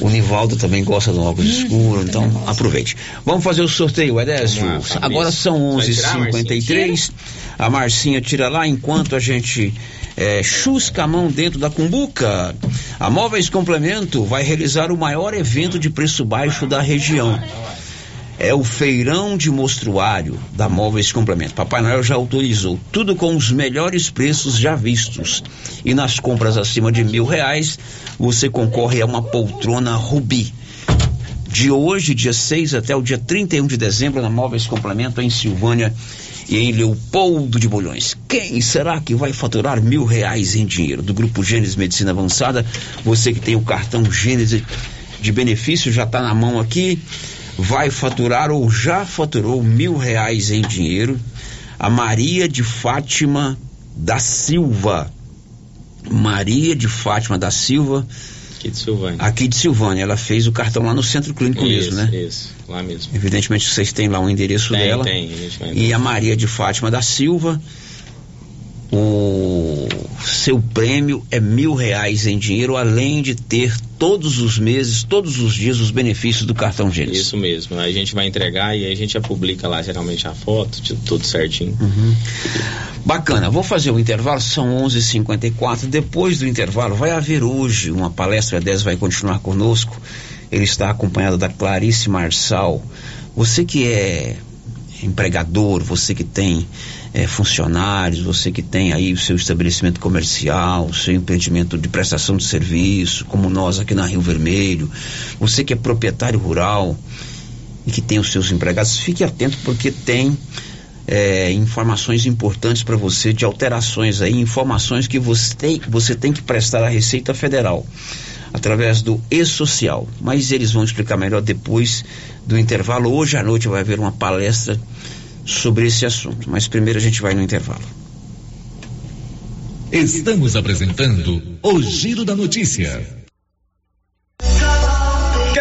O Nivaldo também gosta de óculos escuro, então aproveite. Vamos fazer o sorteio, Edésio. Lá, Fabrício. Agora são Vai tirar, 11h53. A Marcinha tira lá enquanto a gente é, chusca a mão dentro da cumbuca. A Móveis Complemento vai realizar o maior evento de preço baixo da região é o feirão de mostruário da Móveis Complemento. Papai Noel já autorizou tudo com os melhores preços já vistos. E nas compras acima de mil reais, você concorre a uma poltrona Rubi. De hoje, dia 6 até o dia 31 de dezembro, na Móveis Complemento, em Silvânia e em Leopoldo de Bulhões. Quem será que vai faturar mil reais em dinheiro? Do Grupo Gênesis Medicina Avançada, você que tem o cartão Gênesis de benefício já está na mão aqui, vai faturar ou já faturou mil reais em dinheiro. A Maria de Fátima da Silva. Maria de Fátima da Silva Aqui de Silvânia. Aqui de Silvânia. Ela fez o cartão lá no centro clínico isso, mesmo, né? Isso, lá mesmo. Evidentemente vocês têm lá o endereço Tem, dela. tem, a gente vai E a Maria de Fátima da Silva. O seu prêmio é mil reais em dinheiro, além de ter todos os meses, todos os dias, os benefícios do cartão Gênesis. Isso mesmo. A gente vai entregar e aí a gente já publica lá geralmente a foto, de tudo certinho. Uhum. Bacana, vou fazer o intervalo, são 11:54. h 54 Depois do intervalo, vai haver hoje uma palestra. A 10 vai continuar conosco. Ele está acompanhado da Clarice Marçal. Você que é empregador, você que tem é, funcionários, você que tem aí o seu estabelecimento comercial, o seu empreendimento de prestação de serviço, como nós aqui na Rio Vermelho, você que é proprietário rural e que tem os seus empregados, fique atento porque tem é, informações importantes para você de alterações aí, informações que você tem, você tem que prestar à Receita Federal através do e-social. Mas eles vão explicar melhor depois do intervalo. Hoje à noite vai haver uma palestra sobre esse assunto. Mas primeiro a gente vai no intervalo. Estamos apresentando o Giro da Notícia.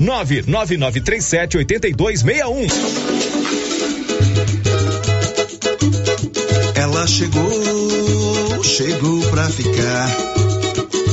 WhatsApp 99937 8261. Ela chegou, chegou pra ficar.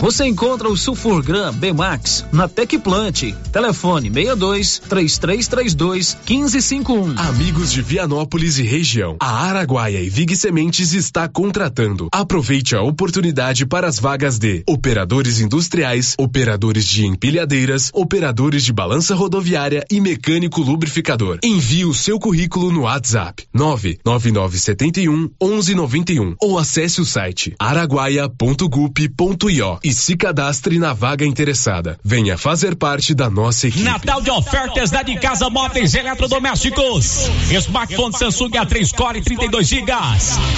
Você encontra o Sulfurgram B-Max na Tecplant. Telefone 62 3332 1551. Amigos de Vianópolis e região, a Araguaia e Vig Sementes está contratando. Aproveite a oportunidade para as vagas de operadores industriais, operadores de empilhadeiras, operadores de balança rodoviária e mecânico lubrificador. Envie o seu currículo no WhatsApp 99971 1191 ou acesse o site araguaia.gup.io e se cadastre na vaga interessada. Venha fazer parte da nossa equipe. Natal de ofertas da de casa móveis eletrodomésticos. Smartphone Samsung A3 Core 32 GB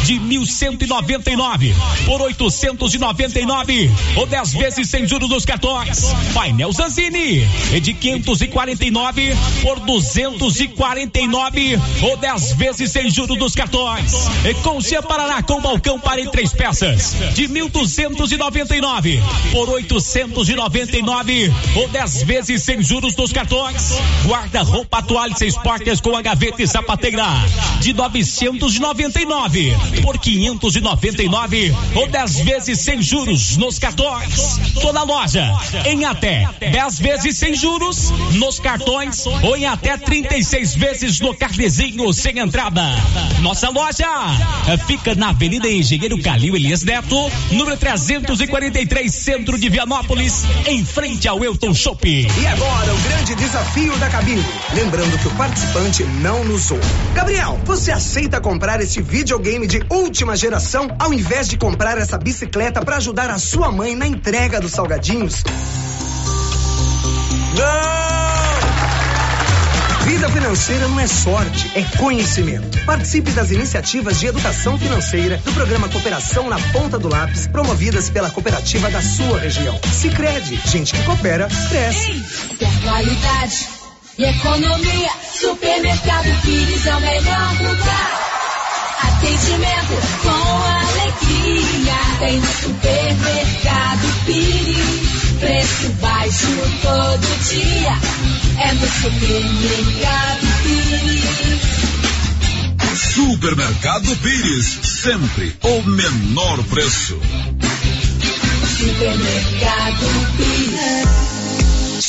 de 1199 por 899 ou 10 vezes sem juros dos cartões. Painel Zanzini é de 549 por 249 ou 10 vezes sem juros dos cartões. E Concia Paraná com balcão para em três peças de 1299 por 899 ou 10 vezes sem juros dos cartões. Guarda-roupa toalha seis portas com a gaveta e sapateira de 999 por 599 ou 10 vezes sem juros nos cartões. Toda loja em até 10 vezes sem juros nos cartões ou em até 36 vezes no carnezinho sem entrada. Nossa loja fica na Avenida Engenheiro Calil Elias Neto, número 343 centro de Vianópolis, em frente ao Elton Shopping. E agora o grande desafio da cabine. Lembrando que o participante não nos ouve. Gabriel, você aceita comprar este videogame de última geração ao invés de comprar essa bicicleta para ajudar a sua mãe na entrega dos salgadinhos? Não! Vida financeira não é sorte, é conhecimento. Participe das iniciativas de educação financeira do programa Cooperação na Ponta do Lápis, promovidas pela cooperativa da sua região. Se crede, gente que coopera, cresce. Qualidade e economia, Supermercado Pires é o melhor lugar. Atendimento com alegria, tem no Supermercado Pires. Preço baixo todo dia. É no Supermercado Pires. Supermercado Pires. Sempre o menor preço. Supermercado Pires.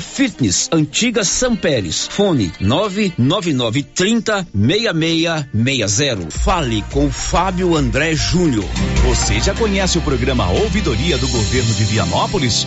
Fitness, antiga São Pérez. Fone 99930 6660. Fale com Fábio André Júnior. Você já conhece o programa Ouvidoria do Governo de Vianópolis?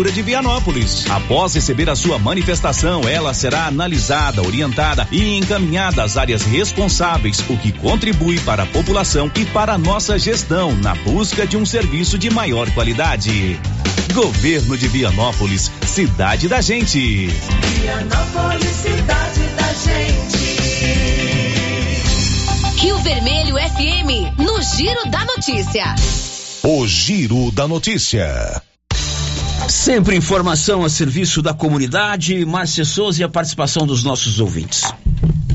Prefeitura de Vianópolis. Após receber a sua manifestação, ela será analisada, orientada e encaminhada às áreas responsáveis, o que contribui para a população e para a nossa gestão na busca de um serviço de maior qualidade. Governo de Vianópolis, cidade da gente. Vianópolis, cidade da gente. Rio Vermelho FM, no Giro da Notícia. O Giro da Notícia. Sempre informação a serviço da comunidade. Márcia Souza e a participação dos nossos ouvintes.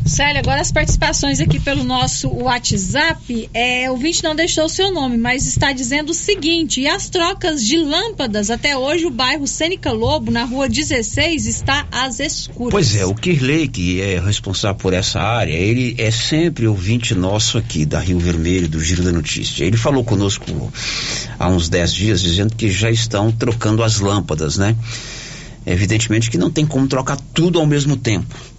Célia, agora as participações aqui pelo nosso WhatsApp. É, o ouvinte não deixou o seu nome, mas está dizendo o seguinte: e as trocas de lâmpadas? Até hoje o bairro Sênica Lobo, na rua 16, está às escuras. Pois é, o Kirley, que é responsável por essa área, ele é sempre ouvinte nosso aqui da Rio Vermelho, do Giro da Notícia. Ele falou conosco há uns 10 dias, dizendo que já estão trocando as lâmpadas, né? Evidentemente que não tem como trocar tudo ao mesmo tempo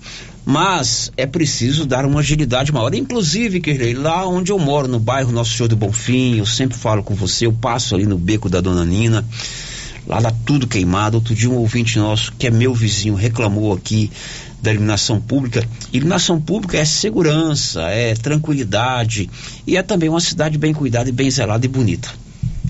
mas é preciso dar uma agilidade maior. Inclusive, Kirley, lá onde eu moro, no bairro Nosso Senhor do Bonfim, eu sempre falo com você, eu passo ali no beco da Dona Nina, lá dá tudo queimado. Outro dia um ouvinte nosso, que é meu vizinho, reclamou aqui da iluminação pública. Iluminação pública é segurança, é tranquilidade e é também uma cidade bem cuidada e bem zelada e bonita.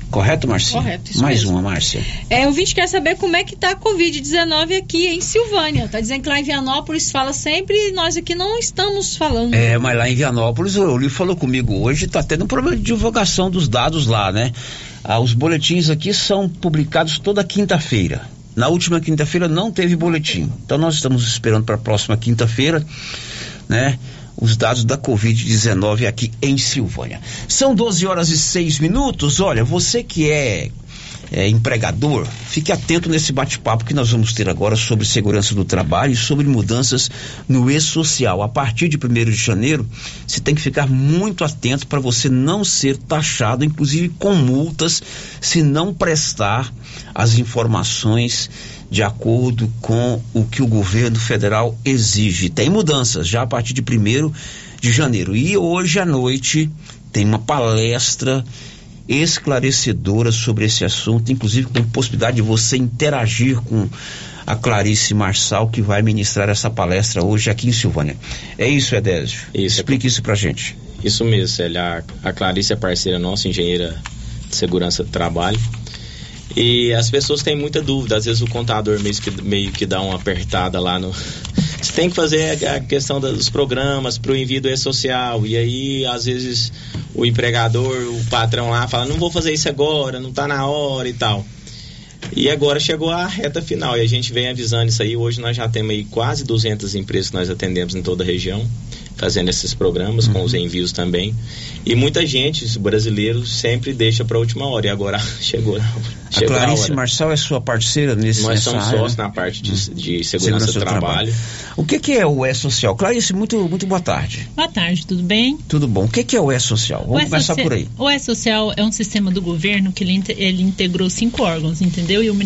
Correto, Marcinho? Correto, isso Mais mesmo. uma, Márcia. É, o vídeo quer saber como é que tá a Covid-19 aqui em Silvânia. Tá dizendo que lá em Vianópolis fala sempre e nós aqui não estamos falando. É, mas lá em Vianópolis, o Euli falou comigo hoje, tá tendo um problema de divulgação dos dados lá, né? Ah, os boletins aqui são publicados toda quinta-feira. Na última quinta-feira não teve boletim. Então nós estamos esperando para a próxima quinta-feira, né? Os dados da Covid-19 aqui em Silvânia. São 12 horas e 6 minutos. Olha, você que é é, empregador, fique atento nesse bate-papo que nós vamos ter agora sobre segurança do trabalho e sobre mudanças no e-social. A partir de 1 de janeiro, você tem que ficar muito atento para você não ser taxado, inclusive com multas, se não prestar as informações de acordo com o que o governo federal exige. Tem mudanças já a partir de 1 de janeiro. E hoje à noite tem uma palestra esclarecedora sobre esse assunto, inclusive com possibilidade de você interagir com a Clarice Marçal, que vai ministrar essa palestra hoje aqui em Silvânia. É isso, Edésio? Isso. Explique isso pra gente. Isso mesmo, Célia. A, a Clarice é parceira nossa, engenheira de segurança do trabalho. E as pessoas têm muita dúvida. Às vezes o contador meio que, meio que dá uma apertada lá no. Você tem que fazer a questão dos programas para o envio do e-social. E aí, às vezes, o empregador, o patrão lá fala: não vou fazer isso agora, não está na hora e tal. E agora chegou a reta final e a gente vem avisando isso aí. Hoje nós já temos aí quase 200 empresas que nós atendemos em toda a região, fazendo esses programas, com os envios também. E muita gente, os brasileiros, sempre deixa para a última hora. E agora chegou, A chegou a Clarice hora. Marçal é sua parceira nesse Nós nessa somos área, sócios na parte de, de segurança, do trabalho. O que, que é o E-Social? Clarice, muito, muito boa tarde. Boa tarde, tudo bem? Tudo bom. O que, que é o E-Social? Vamos O começar por aí. O E-Social é um sistema do governo que ele, ele integrou cinco órgãos, entendeu? E o,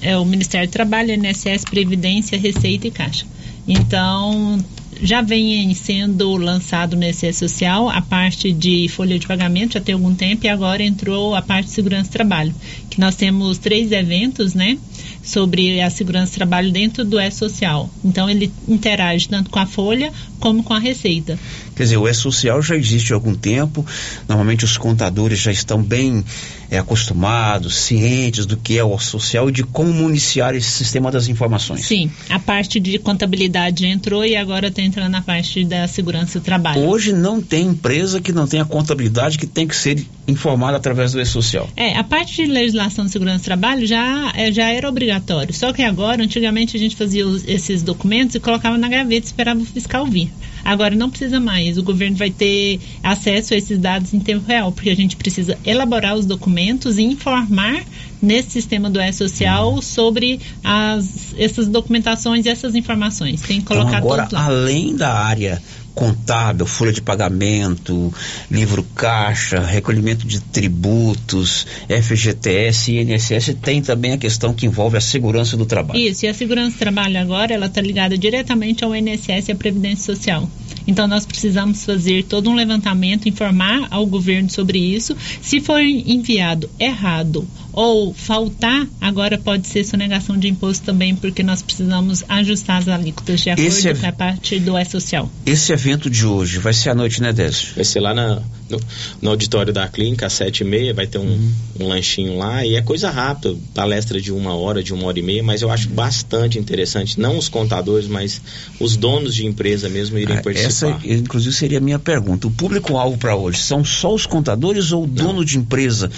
é o Ministério do Trabalho, INSS, Previdência, Receita e Caixa. Então, já vem sendo lançado nesse E-Social a parte de folha de pagamento já tem algum tempo e agora entrou a parte de segurança do trabalho, que nós temos três eventos, né? Sobre a segurança do trabalho dentro do E-Social. Então, ele interage tanto com a folha como com a receita. Quer dizer, o E-Social já existe há algum tempo. Normalmente os contadores já estão bem é, acostumados, cientes do que é o social e de como municiar esse sistema das informações. Sim, a parte de contabilidade entrou e agora está entrando na parte da segurança do trabalho. Hoje não tem empresa que não tenha contabilidade que tem que ser informada através do E-Social. É, a parte de legislação de segurança do trabalho já, é, já era obrigatório. Só que agora, antigamente a gente fazia os, esses documentos e colocava na gaveta e esperava o fiscal vir. Agora não precisa mais. O governo vai ter acesso a esses dados em tempo real, porque a gente precisa elaborar os documentos e informar nesse sistema do E-Social sobre as, essas documentações e essas informações. Tem que colocar então, agora, todos lá. além da área contábil, folha de pagamento, livro caixa, recolhimento de tributos, FGTS e INSS, tem também a questão que envolve a segurança do trabalho. Isso, e a segurança do trabalho agora, ela está ligada diretamente ao INSS e à Previdência Social. Então, nós precisamos fazer todo um levantamento, informar ao governo sobre isso. Se for enviado errado ou faltar, agora pode ser sonegação de imposto também, porque nós precisamos ajustar as alíquotas de acordo Esse é- com a parte do E-Social. Esse evento de hoje vai ser à noite, né, Décio? Vai ser lá na- no, no auditório da clínica, às sete e meia, vai ter um, um lanchinho lá e é coisa rápida, palestra de uma hora, de uma hora e meia, mas eu acho bastante interessante, não os contadores, mas os donos de empresa mesmo irem participar. Essa, inclusive, seria a minha pergunta. O público-alvo para hoje são só os contadores ou o dono de empresa?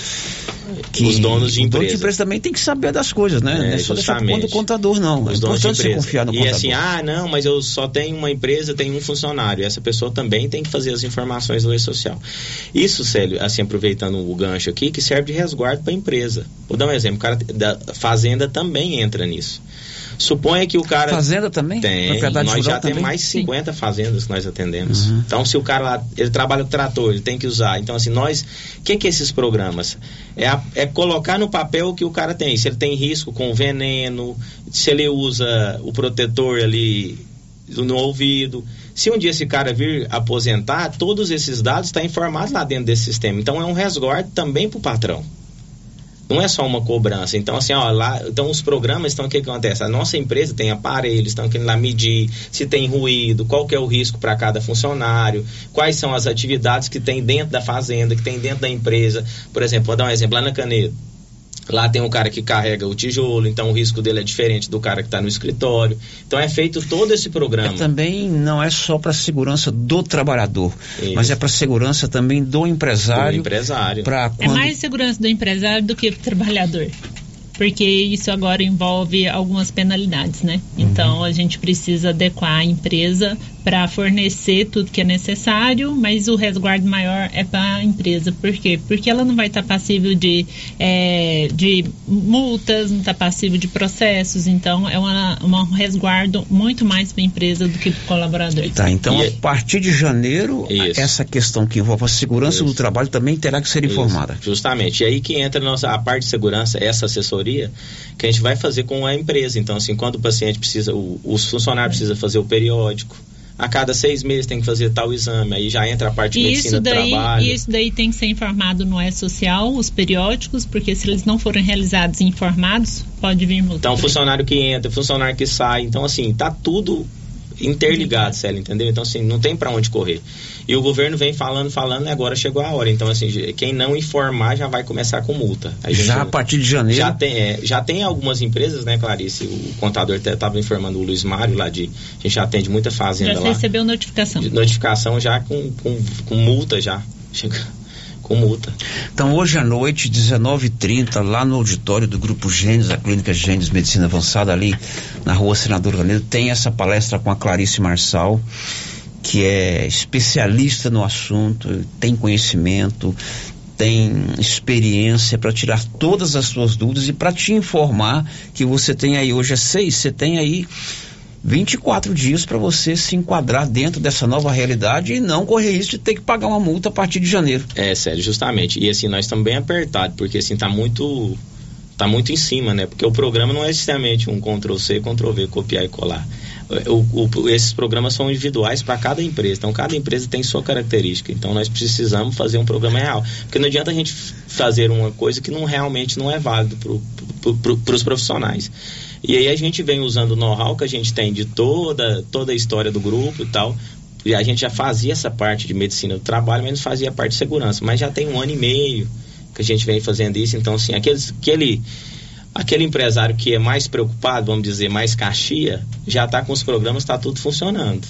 Os donos de o dono de empresa também tem que saber das coisas, né? não é só deixar por conta do contador, não. é Os donos de importante você empresa. confiar no e contador. assim, ah, não, mas eu só tenho uma empresa, tenho um funcionário. Essa pessoa também tem que fazer as informações do E-Social. Isso, Célio, assim, aproveitando o gancho aqui, que serve de resguardo para a empresa. Vou dar um exemplo, o cara da fazenda também entra nisso. Suponha que o cara. Fazenda também? Tem. Propriedade nós já temos mais de 50 fazendas que nós atendemos. Então, se o cara lá, ele trabalha com trator, ele tem que usar. Então, assim, nós. O que, que é esses programas? É, a- é colocar no papel o que o cara tem. Se ele tem risco com veneno, se ele usa o protetor ali no ouvido. Se um dia esse cara vir aposentar, todos esses dados estão informados lá dentro desse sistema. Então, é um resguardo também para o patrão. Não é só uma cobrança. Então, assim, ó, lá, então os programas estão, o que, acontece? A nossa empresa tem aparelhos, estão querendo lá medir se tem ruído, qual que é o risco para cada funcionário, quais são as atividades que tem dentro da fazenda, que tem dentro da empresa. Por exemplo, vou dar um exemplo, lá na Canedo. Lá tem um cara que carrega o tijolo, então o risco dele é diferente do cara que está no escritório. Então é feito todo esse programa. É também não é só para a segurança do trabalhador, Isso. mas é para a segurança também do empresário. Do empresário. É quando mais segurança do empresário do que do trabalhador. Porque isso agora envolve algumas penalidades, né? Então a gente precisa adequar a empresa para fornecer tudo que é necessário, mas o resguardo maior é para a empresa. Por quê? Porque ela não vai estar passível de, é, de multas, não está passível de processos. Então é uma, uma- um resguardo muito mais para a empresa do que para o colaborador. Tá, então a partir de janeiro, essa questão que envolve a segurança do trabalho também terá que ser informada. Isso, justamente. E aí que entra a, nossa, a parte de segurança, essa assessoria, que a gente vai fazer com a empresa. Então, assim, quando o paciente precisa, o, os funcionários precisam fazer o periódico, a cada seis meses tem que fazer tal exame, aí já entra a parte de medicina isso do daí, trabalho. e isso daí tem que ser informado no E-Social, os periódicos, porque se eles não forem realizados e informados, pode vir multa. Então, funcionário que entra, funcionário que sai. Então, assim, tá tudo interligado, Célia, entendeu? Então, assim, não tem para onde correr. E o governo vem falando, falando, e agora chegou a hora. Então, assim, quem não informar já vai começar com multa. A gente- Já a partir de janeiro. Já tem, é, já tem algumas empresas, né, Clarice? O contador até estava informando o Luiz Mário lá de. A gente já atende muita fazenda Já lá. recebeu notificação. De notificação já com, com, com multa já. Chega com multa. Então, hoje à noite, 19h30, lá no auditório do Grupo Gênesis, a Clínica Gênesis Medicina Avançada, ali na rua Senador Canedo, tem essa palestra com a Clarice Marçal, que é especialista no assunto, tem conhecimento, tem experiência para tirar todas as suas dúvidas e para te informar que você tem aí, hoje é seis, você tem aí 24 dias para você se enquadrar dentro dessa nova realidade e não correr risco de ter que pagar uma multa a partir de janeiro. É, sério, justamente. E assim, nós estamos bem apertados, porque assim, tá muito. Tá muito em cima, né? Porque o programa não é necessariamente um Ctrl C, Ctrl V, copiar e colar. O- o- esses programas são individuais para cada empresa. Então, cada empresa tem sua característica. Então, nós precisamos fazer um programa real. Porque não adianta a gente fazer uma coisa que não realmente não é válido para os profissionais. E aí a gente vem usando o know-how que a gente tem de toda, toda a história do grupo e tal. E a gente já fazia essa parte de medicina do trabalho, mas fazia a parte de segurança. Mas já tem um ano e meio que a gente vem fazendo isso. Então, assim, aqueles, aquele, aquele empresário que é mais preocupado, vamos dizer, mais caixia, já está com os programas, está tudo funcionando.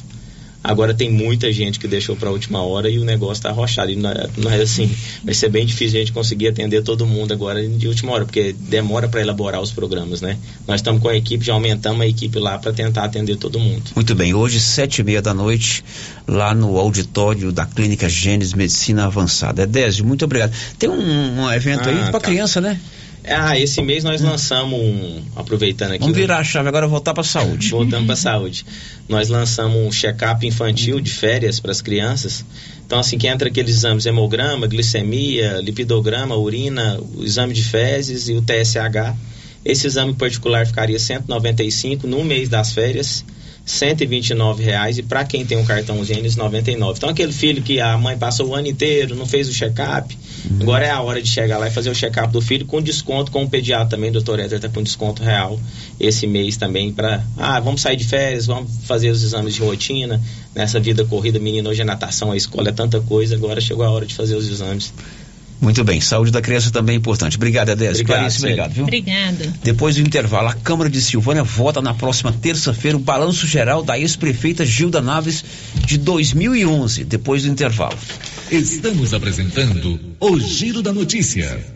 Agora tem muita gente que deixou para a última hora e o negócio está arrochado. E não é, não é assim, vai ser bem difícil a gente conseguir atender todo mundo agora de última hora, porque demora para elaborar os programas, né? Nós estamos com a equipe, já aumentamos a equipe lá para tentar atender todo mundo. Muito bem, hoje sete e meia da noite, lá no auditório da Clínica Gênesis Medicina Avançada. É Désio, muito obrigado. Tem um, um evento Ah, aí para tá. criança, né? Ah, esse mês nós lançamos um, aproveitando aqui. Vamos né? virar a chave agora voltar para saúde. Voltando para saúde. Nós lançamos um check-up infantil de férias para as crianças. Então, assim, que entra aqueles exames hemograma, glicemia, lipidograma, urina, o exame de fezes e o TSH. Esse exame particular ficaria 195 no mês das férias, 129 reais e para quem tem um cartão Gênesis 99. Então aquele filho que a mãe passou o ano inteiro, não fez o check-up, agora é a hora de chegar lá e fazer o check-up do filho com desconto com o pediatra também, doutor Éder tá com desconto real esse mês também para, ah, vamos sair de férias, vamos fazer os exames de rotina, nessa vida corrida, menino hoje é natação, a escola é tanta coisa, agora chegou a hora de fazer os exames. Muito bem, saúde da criança também é importante. Obrigado, Edésio. Obrigado, Clarice, obrigado, viu? Obrigada. Depois do intervalo, a Câmara de Silvânia vota na próxima terça-feira o balanço geral da ex-prefeita Gilda Naves de 2011, depois do intervalo. Estamos apresentando o Giro da Notícia.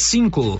cinco.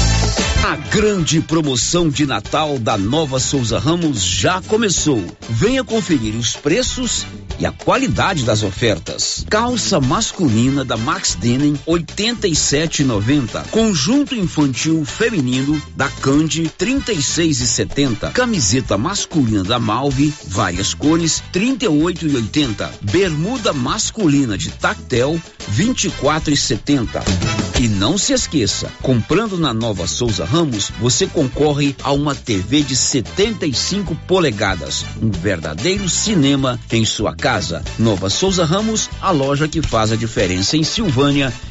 A grande promoção de Natal da Nova Souza Ramos já começou. Venha conferir os preços e a qualidade das ofertas. Calça masculina da Max Denim 87,90. Conjunto infantil feminino da Candy 36,70. Camiseta masculina da Malve, várias cores 38,80. Bermuda masculina de Tactel 24,70. E não se esqueça, comprando na Nova Souza Ramos, você concorre a uma TV de 75 polegadas, um verdadeiro cinema em sua casa. Nova Souza Ramos, a loja que faz a diferença em Silvânia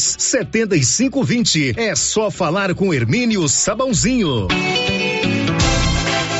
7520. É só falar com Hermínio Sabãozinho.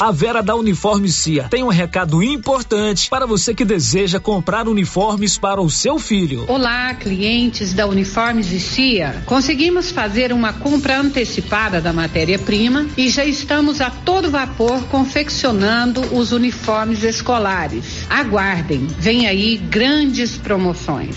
A Vera da Uniforme Cia tem um recado importante para você que deseja comprar uniformes para o seu filho. Olá, clientes da Uniformes Cia. Conseguimos fazer uma compra antecipada da matéria-prima e já estamos a todo vapor confeccionando os uniformes escolares. Aguardem, vem aí grandes promoções.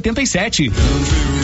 87.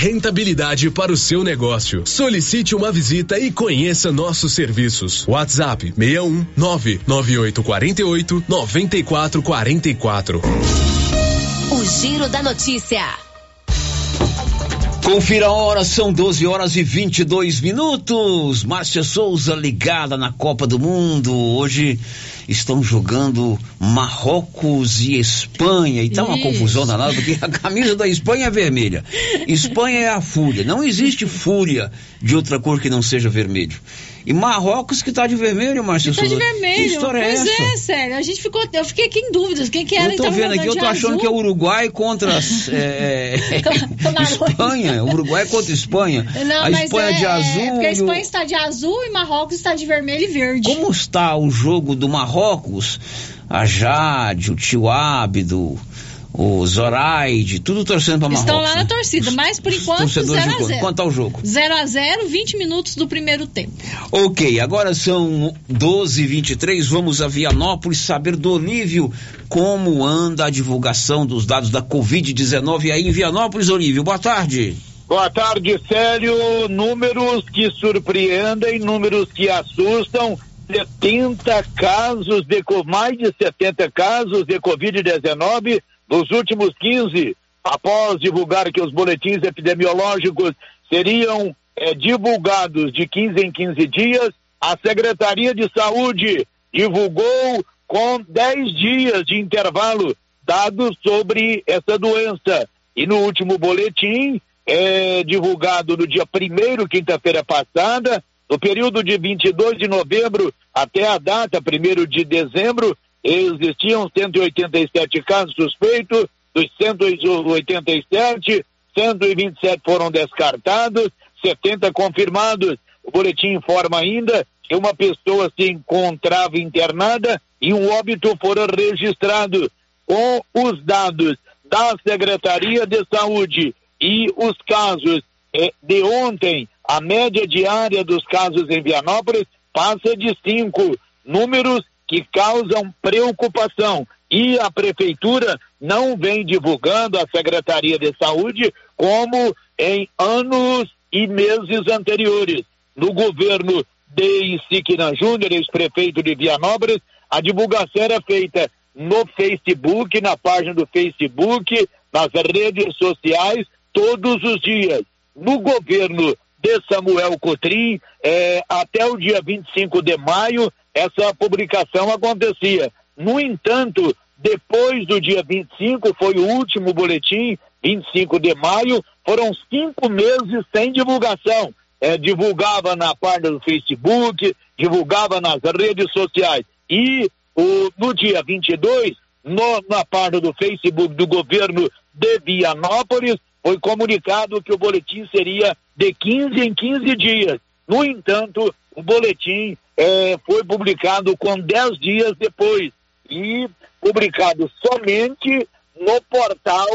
rentabilidade para o seu negócio. Solicite uma visita e conheça nossos serviços. WhatsApp 61 99848 9444. O Giro da Notícia. Confira a hora, são 12 horas e 22 minutos. Márcia Souza ligada na Copa do Mundo. Hoje estão jogando Marrocos e Espanha. E tá uma Isso. confusão danada, porque a camisa da Espanha é vermelha. Espanha é a fúria. Não existe fúria de outra cor que não seja vermelho. E Marrocos que tá de vermelho, Márcia Tá de Souza. vermelho. Que história é pois essa? é, sério. A gente ficou. Eu fiquei aqui em dúvidas. Quem que era Eu tô então, vendo aqui, eu tô achando azul? que é Uruguai contra é, Espanha. Uruguai contra Espanha. Não, a mas Espanha é, de azul. É porque a Espanha está de azul e Marrocos está de vermelho e verde. Como está o jogo do Marrocos? A Jade, o tio Ábido, o Zoraide, tudo torcendo para Marrocos. Estão lá na né? torcida, mas por enquanto Torcedores de 0 a quanto? 0 Quanto tá o jogo? 0 a 0 20 minutos do primeiro tempo. Ok, agora são 12 h 23 vamos a Vianópolis saber do Olívio como anda a divulgação dos dados da Covid-19 aí em Vianópolis, Olívio. Boa tarde. Boa tarde, Célio. Números que surpreendem, números que assustam. 70 casos de co- mais de 70 casos de Covid-19 nos últimos 15. Após divulgar que os boletins epidemiológicos seriam eh, divulgados de 15 em 15 dias, a Secretaria de Saúde divulgou com 10 dias de intervalo dados sobre essa doença. E no último boletim, é, divulgado no dia 1 quinta-feira passada, no período de 22 de novembro até a data 1 de dezembro, existiam 187 casos suspeitos, dos 187, 127 foram descartados, 70 confirmados. O boletim informa ainda que uma pessoa se encontrava internada e um óbito foram registrados com os dados da Secretaria de Saúde e os casos eh, de ontem, a média diária dos casos em Vianópolis passa de cinco, números que causam preocupação. E a prefeitura não vem divulgando a Secretaria de Saúde como em anos e meses anteriores. No governo de Isiquina Júnior, ex-prefeito de Vianópolis, a divulgação era feita no Facebook, na página do Facebook, nas redes sociais, todos os dias. No governo de Samuel Cotrim, eh, até o dia 25 de maio, essa publicação acontecia. No entanto, depois do dia 25, foi o último boletim, 25 de maio, foram cinco meses sem divulgação. Eh, divulgava na página do Facebook, divulgava nas redes sociais. E o, no dia 22, no, na página do Facebook do governo de Vianópolis, foi comunicado que o boletim seria de 15 em 15 dias. No entanto, o boletim eh, foi publicado com 10 dias depois e publicado somente no portal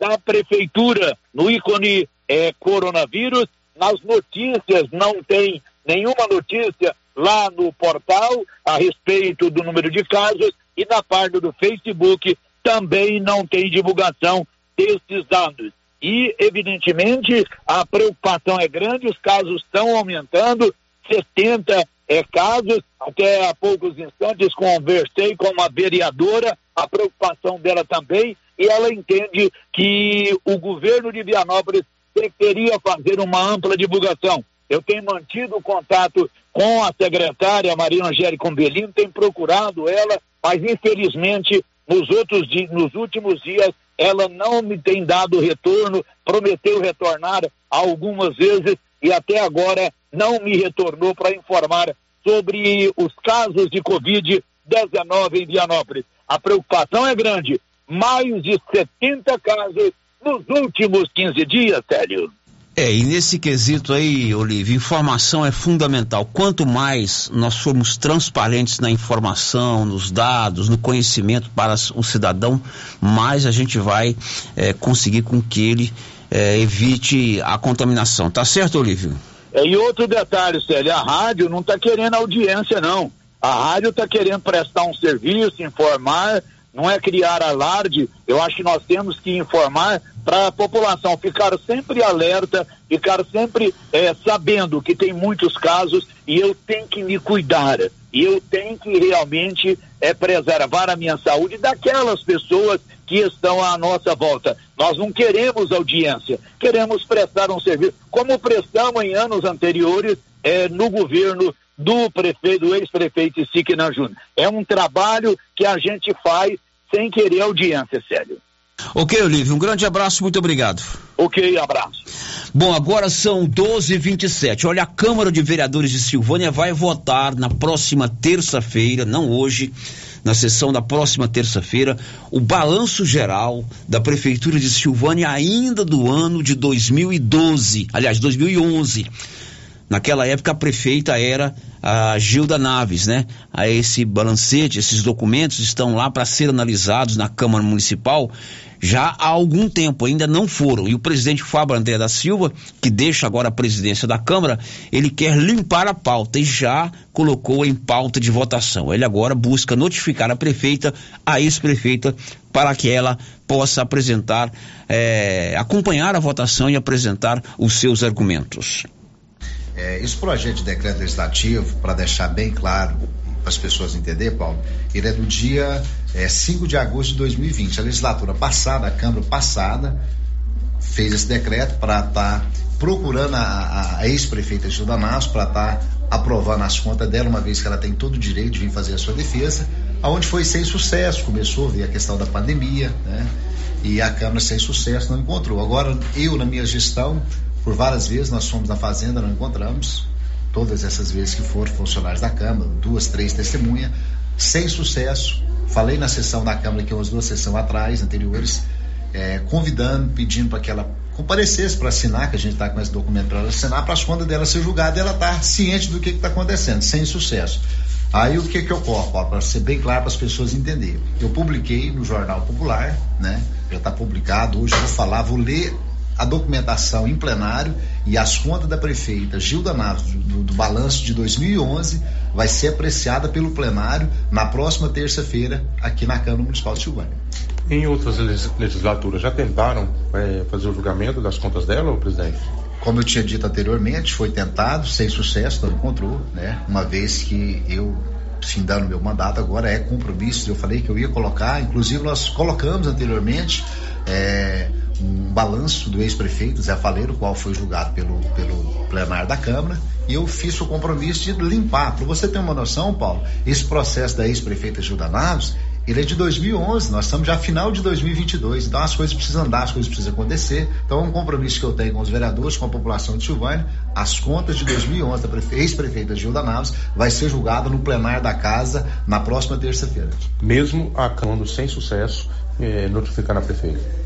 da prefeitura, no ícone eh, coronavírus. Nas notícias não tem nenhuma notícia lá no portal a respeito do número de casos e na página do Facebook também não tem divulgação desses dados. E, evidentemente, a preocupação é grande, os casos estão aumentando, 70 é, casos. Até há poucos instantes conversei com uma vereadora, a preocupação dela também, e ela entende que o governo de Vianópolis deveria fazer uma ampla divulgação. Eu tenho mantido contato com a secretária Maria Angélica Umbelino, tenho procurado ela, mas infelizmente nos outros dias, nos últimos dias ela não me tem dado retorno, prometeu retornar algumas vezes e até agora não me retornou para informar sobre os casos de Covid-19 em Vianópolis. A preocupação é grande, mais de 70 casos nos últimos 15 dias, Célio. É, e nesse quesito aí, Olívio, informação é fundamental. Quanto mais nós formos transparentes na informação, nos dados, no conhecimento para o cidadão, mais a gente vai é, conseguir com que ele é, evite a contaminação. Tá certo, Olívio? É, e outro detalhe, Célio, a rádio não está querendo audiência, não. A rádio está querendo prestar um serviço, informar, não é criar alarde. Eu acho que nós temos que informar para a população ficar sempre alerta, ficar sempre eh, sabendo que tem muitos casos e eu tenho que me cuidar. E eu tenho que realmente eh, preservar a minha saúde daquelas pessoas que estão à nossa volta. Nós não queremos audiência, queremos prestar um serviço, como prestamos em anos anteriores eh, no governo do prefeito, ex-prefeito Siquenan Júnior. É um trabalho que a gente faz sem querer audiência, sério. Ok, Olívio, um grande abraço, muito obrigado. Ok, abraço. Bom, agora são 12h27. Olha, a Câmara de Vereadores de Silvânia vai votar na próxima terça-feira, não hoje, na sessão da próxima terça-feira, o balanço geral da Prefeitura de Silvânia ainda do ano de 2012, aliás, 2011. Naquela época a prefeita era a Gilda Naves, né? A esse balancete, esses documentos estão lá para ser analisados na Câmara Municipal já há algum tempo, ainda não foram. E o presidente Fábio André da Silva, que deixa agora a presidência da Câmara, ele quer limpar a pauta e já colocou em pauta de votação. Ele agora busca notificar a prefeita, a ex-prefeita, para que ela possa apresentar, eh, acompanhar a votação e apresentar os seus argumentos. É, esse projeto de decreto legislativo, para deixar bem claro para as pessoas entenderem, Paulo, ele é do dia é, 5 de agosto de 2020. A legislatura passada, a Câmara passada, fez esse decreto para estar tá procurando a, a ex-prefeita Gilda Nasso para estar tá aprovando as contas dela, uma vez que ela tem todo o direito de vir fazer a sua defesa, aonde foi sem sucesso, começou a ver a questão da pandemia, né? E a Câmara sem sucesso não encontrou. Agora, eu, na minha gestão, por várias vezes nós fomos na fazenda, não encontramos. Todas essas vezes que foram funcionários da Câmara, duas, três testemunhas, sem sucesso. Falei na sessão da Câmara que umas duas sessões atrás, anteriores, é, convidando, pedindo para que ela comparecesse para assinar, que a gente está com esse documento para ela assinar, para as contas dela ser julgada e ela estar tá ciente do que está acontecendo, sem sucesso. Aí o que que ocorre, para ser bem claro para as pessoas entenderem. Eu publiquei no Jornal Popular, né? Já está publicado, hoje eu vou falar, vou ler a documentação em plenário e as contas da prefeita Gilda Naves do, do, balanço de 2011 vai ser apreciada pelo plenário na próxima terça-feira aqui na Câmara Municipal de Silvânia. Em outras legislaturas já tentaram é, fazer o julgamento das contas dela, ou presidente? Como eu tinha dito anteriormente, foi tentado, sem sucesso, não encontrou, né? Uma vez que eu findando meu mandato agora é compromisso. Eu falei que eu ia colocar, inclusive nós colocamos anteriormente é, um balanço do ex-prefeito Zé Faleiro, qual foi julgado pelo, pelo plenário da Câmara, e eu fiz o compromisso de limpar. Para você ter uma noção, Paulo, esse processo da ex-prefeita Gilda Naves, ele é de 2011, nós estamos já final de 2022, então as coisas precisam andar, as coisas precisam acontecer. Então é um compromisso que eu tenho com os vereadores, com a população de Silvânia, as contas de 2011 da ex-prefeita Gilda Naves vai ser julgada no plenário da casa na próxima terça-feira. Mesmo a Câmara sem sucesso, é, notificando a prefeita.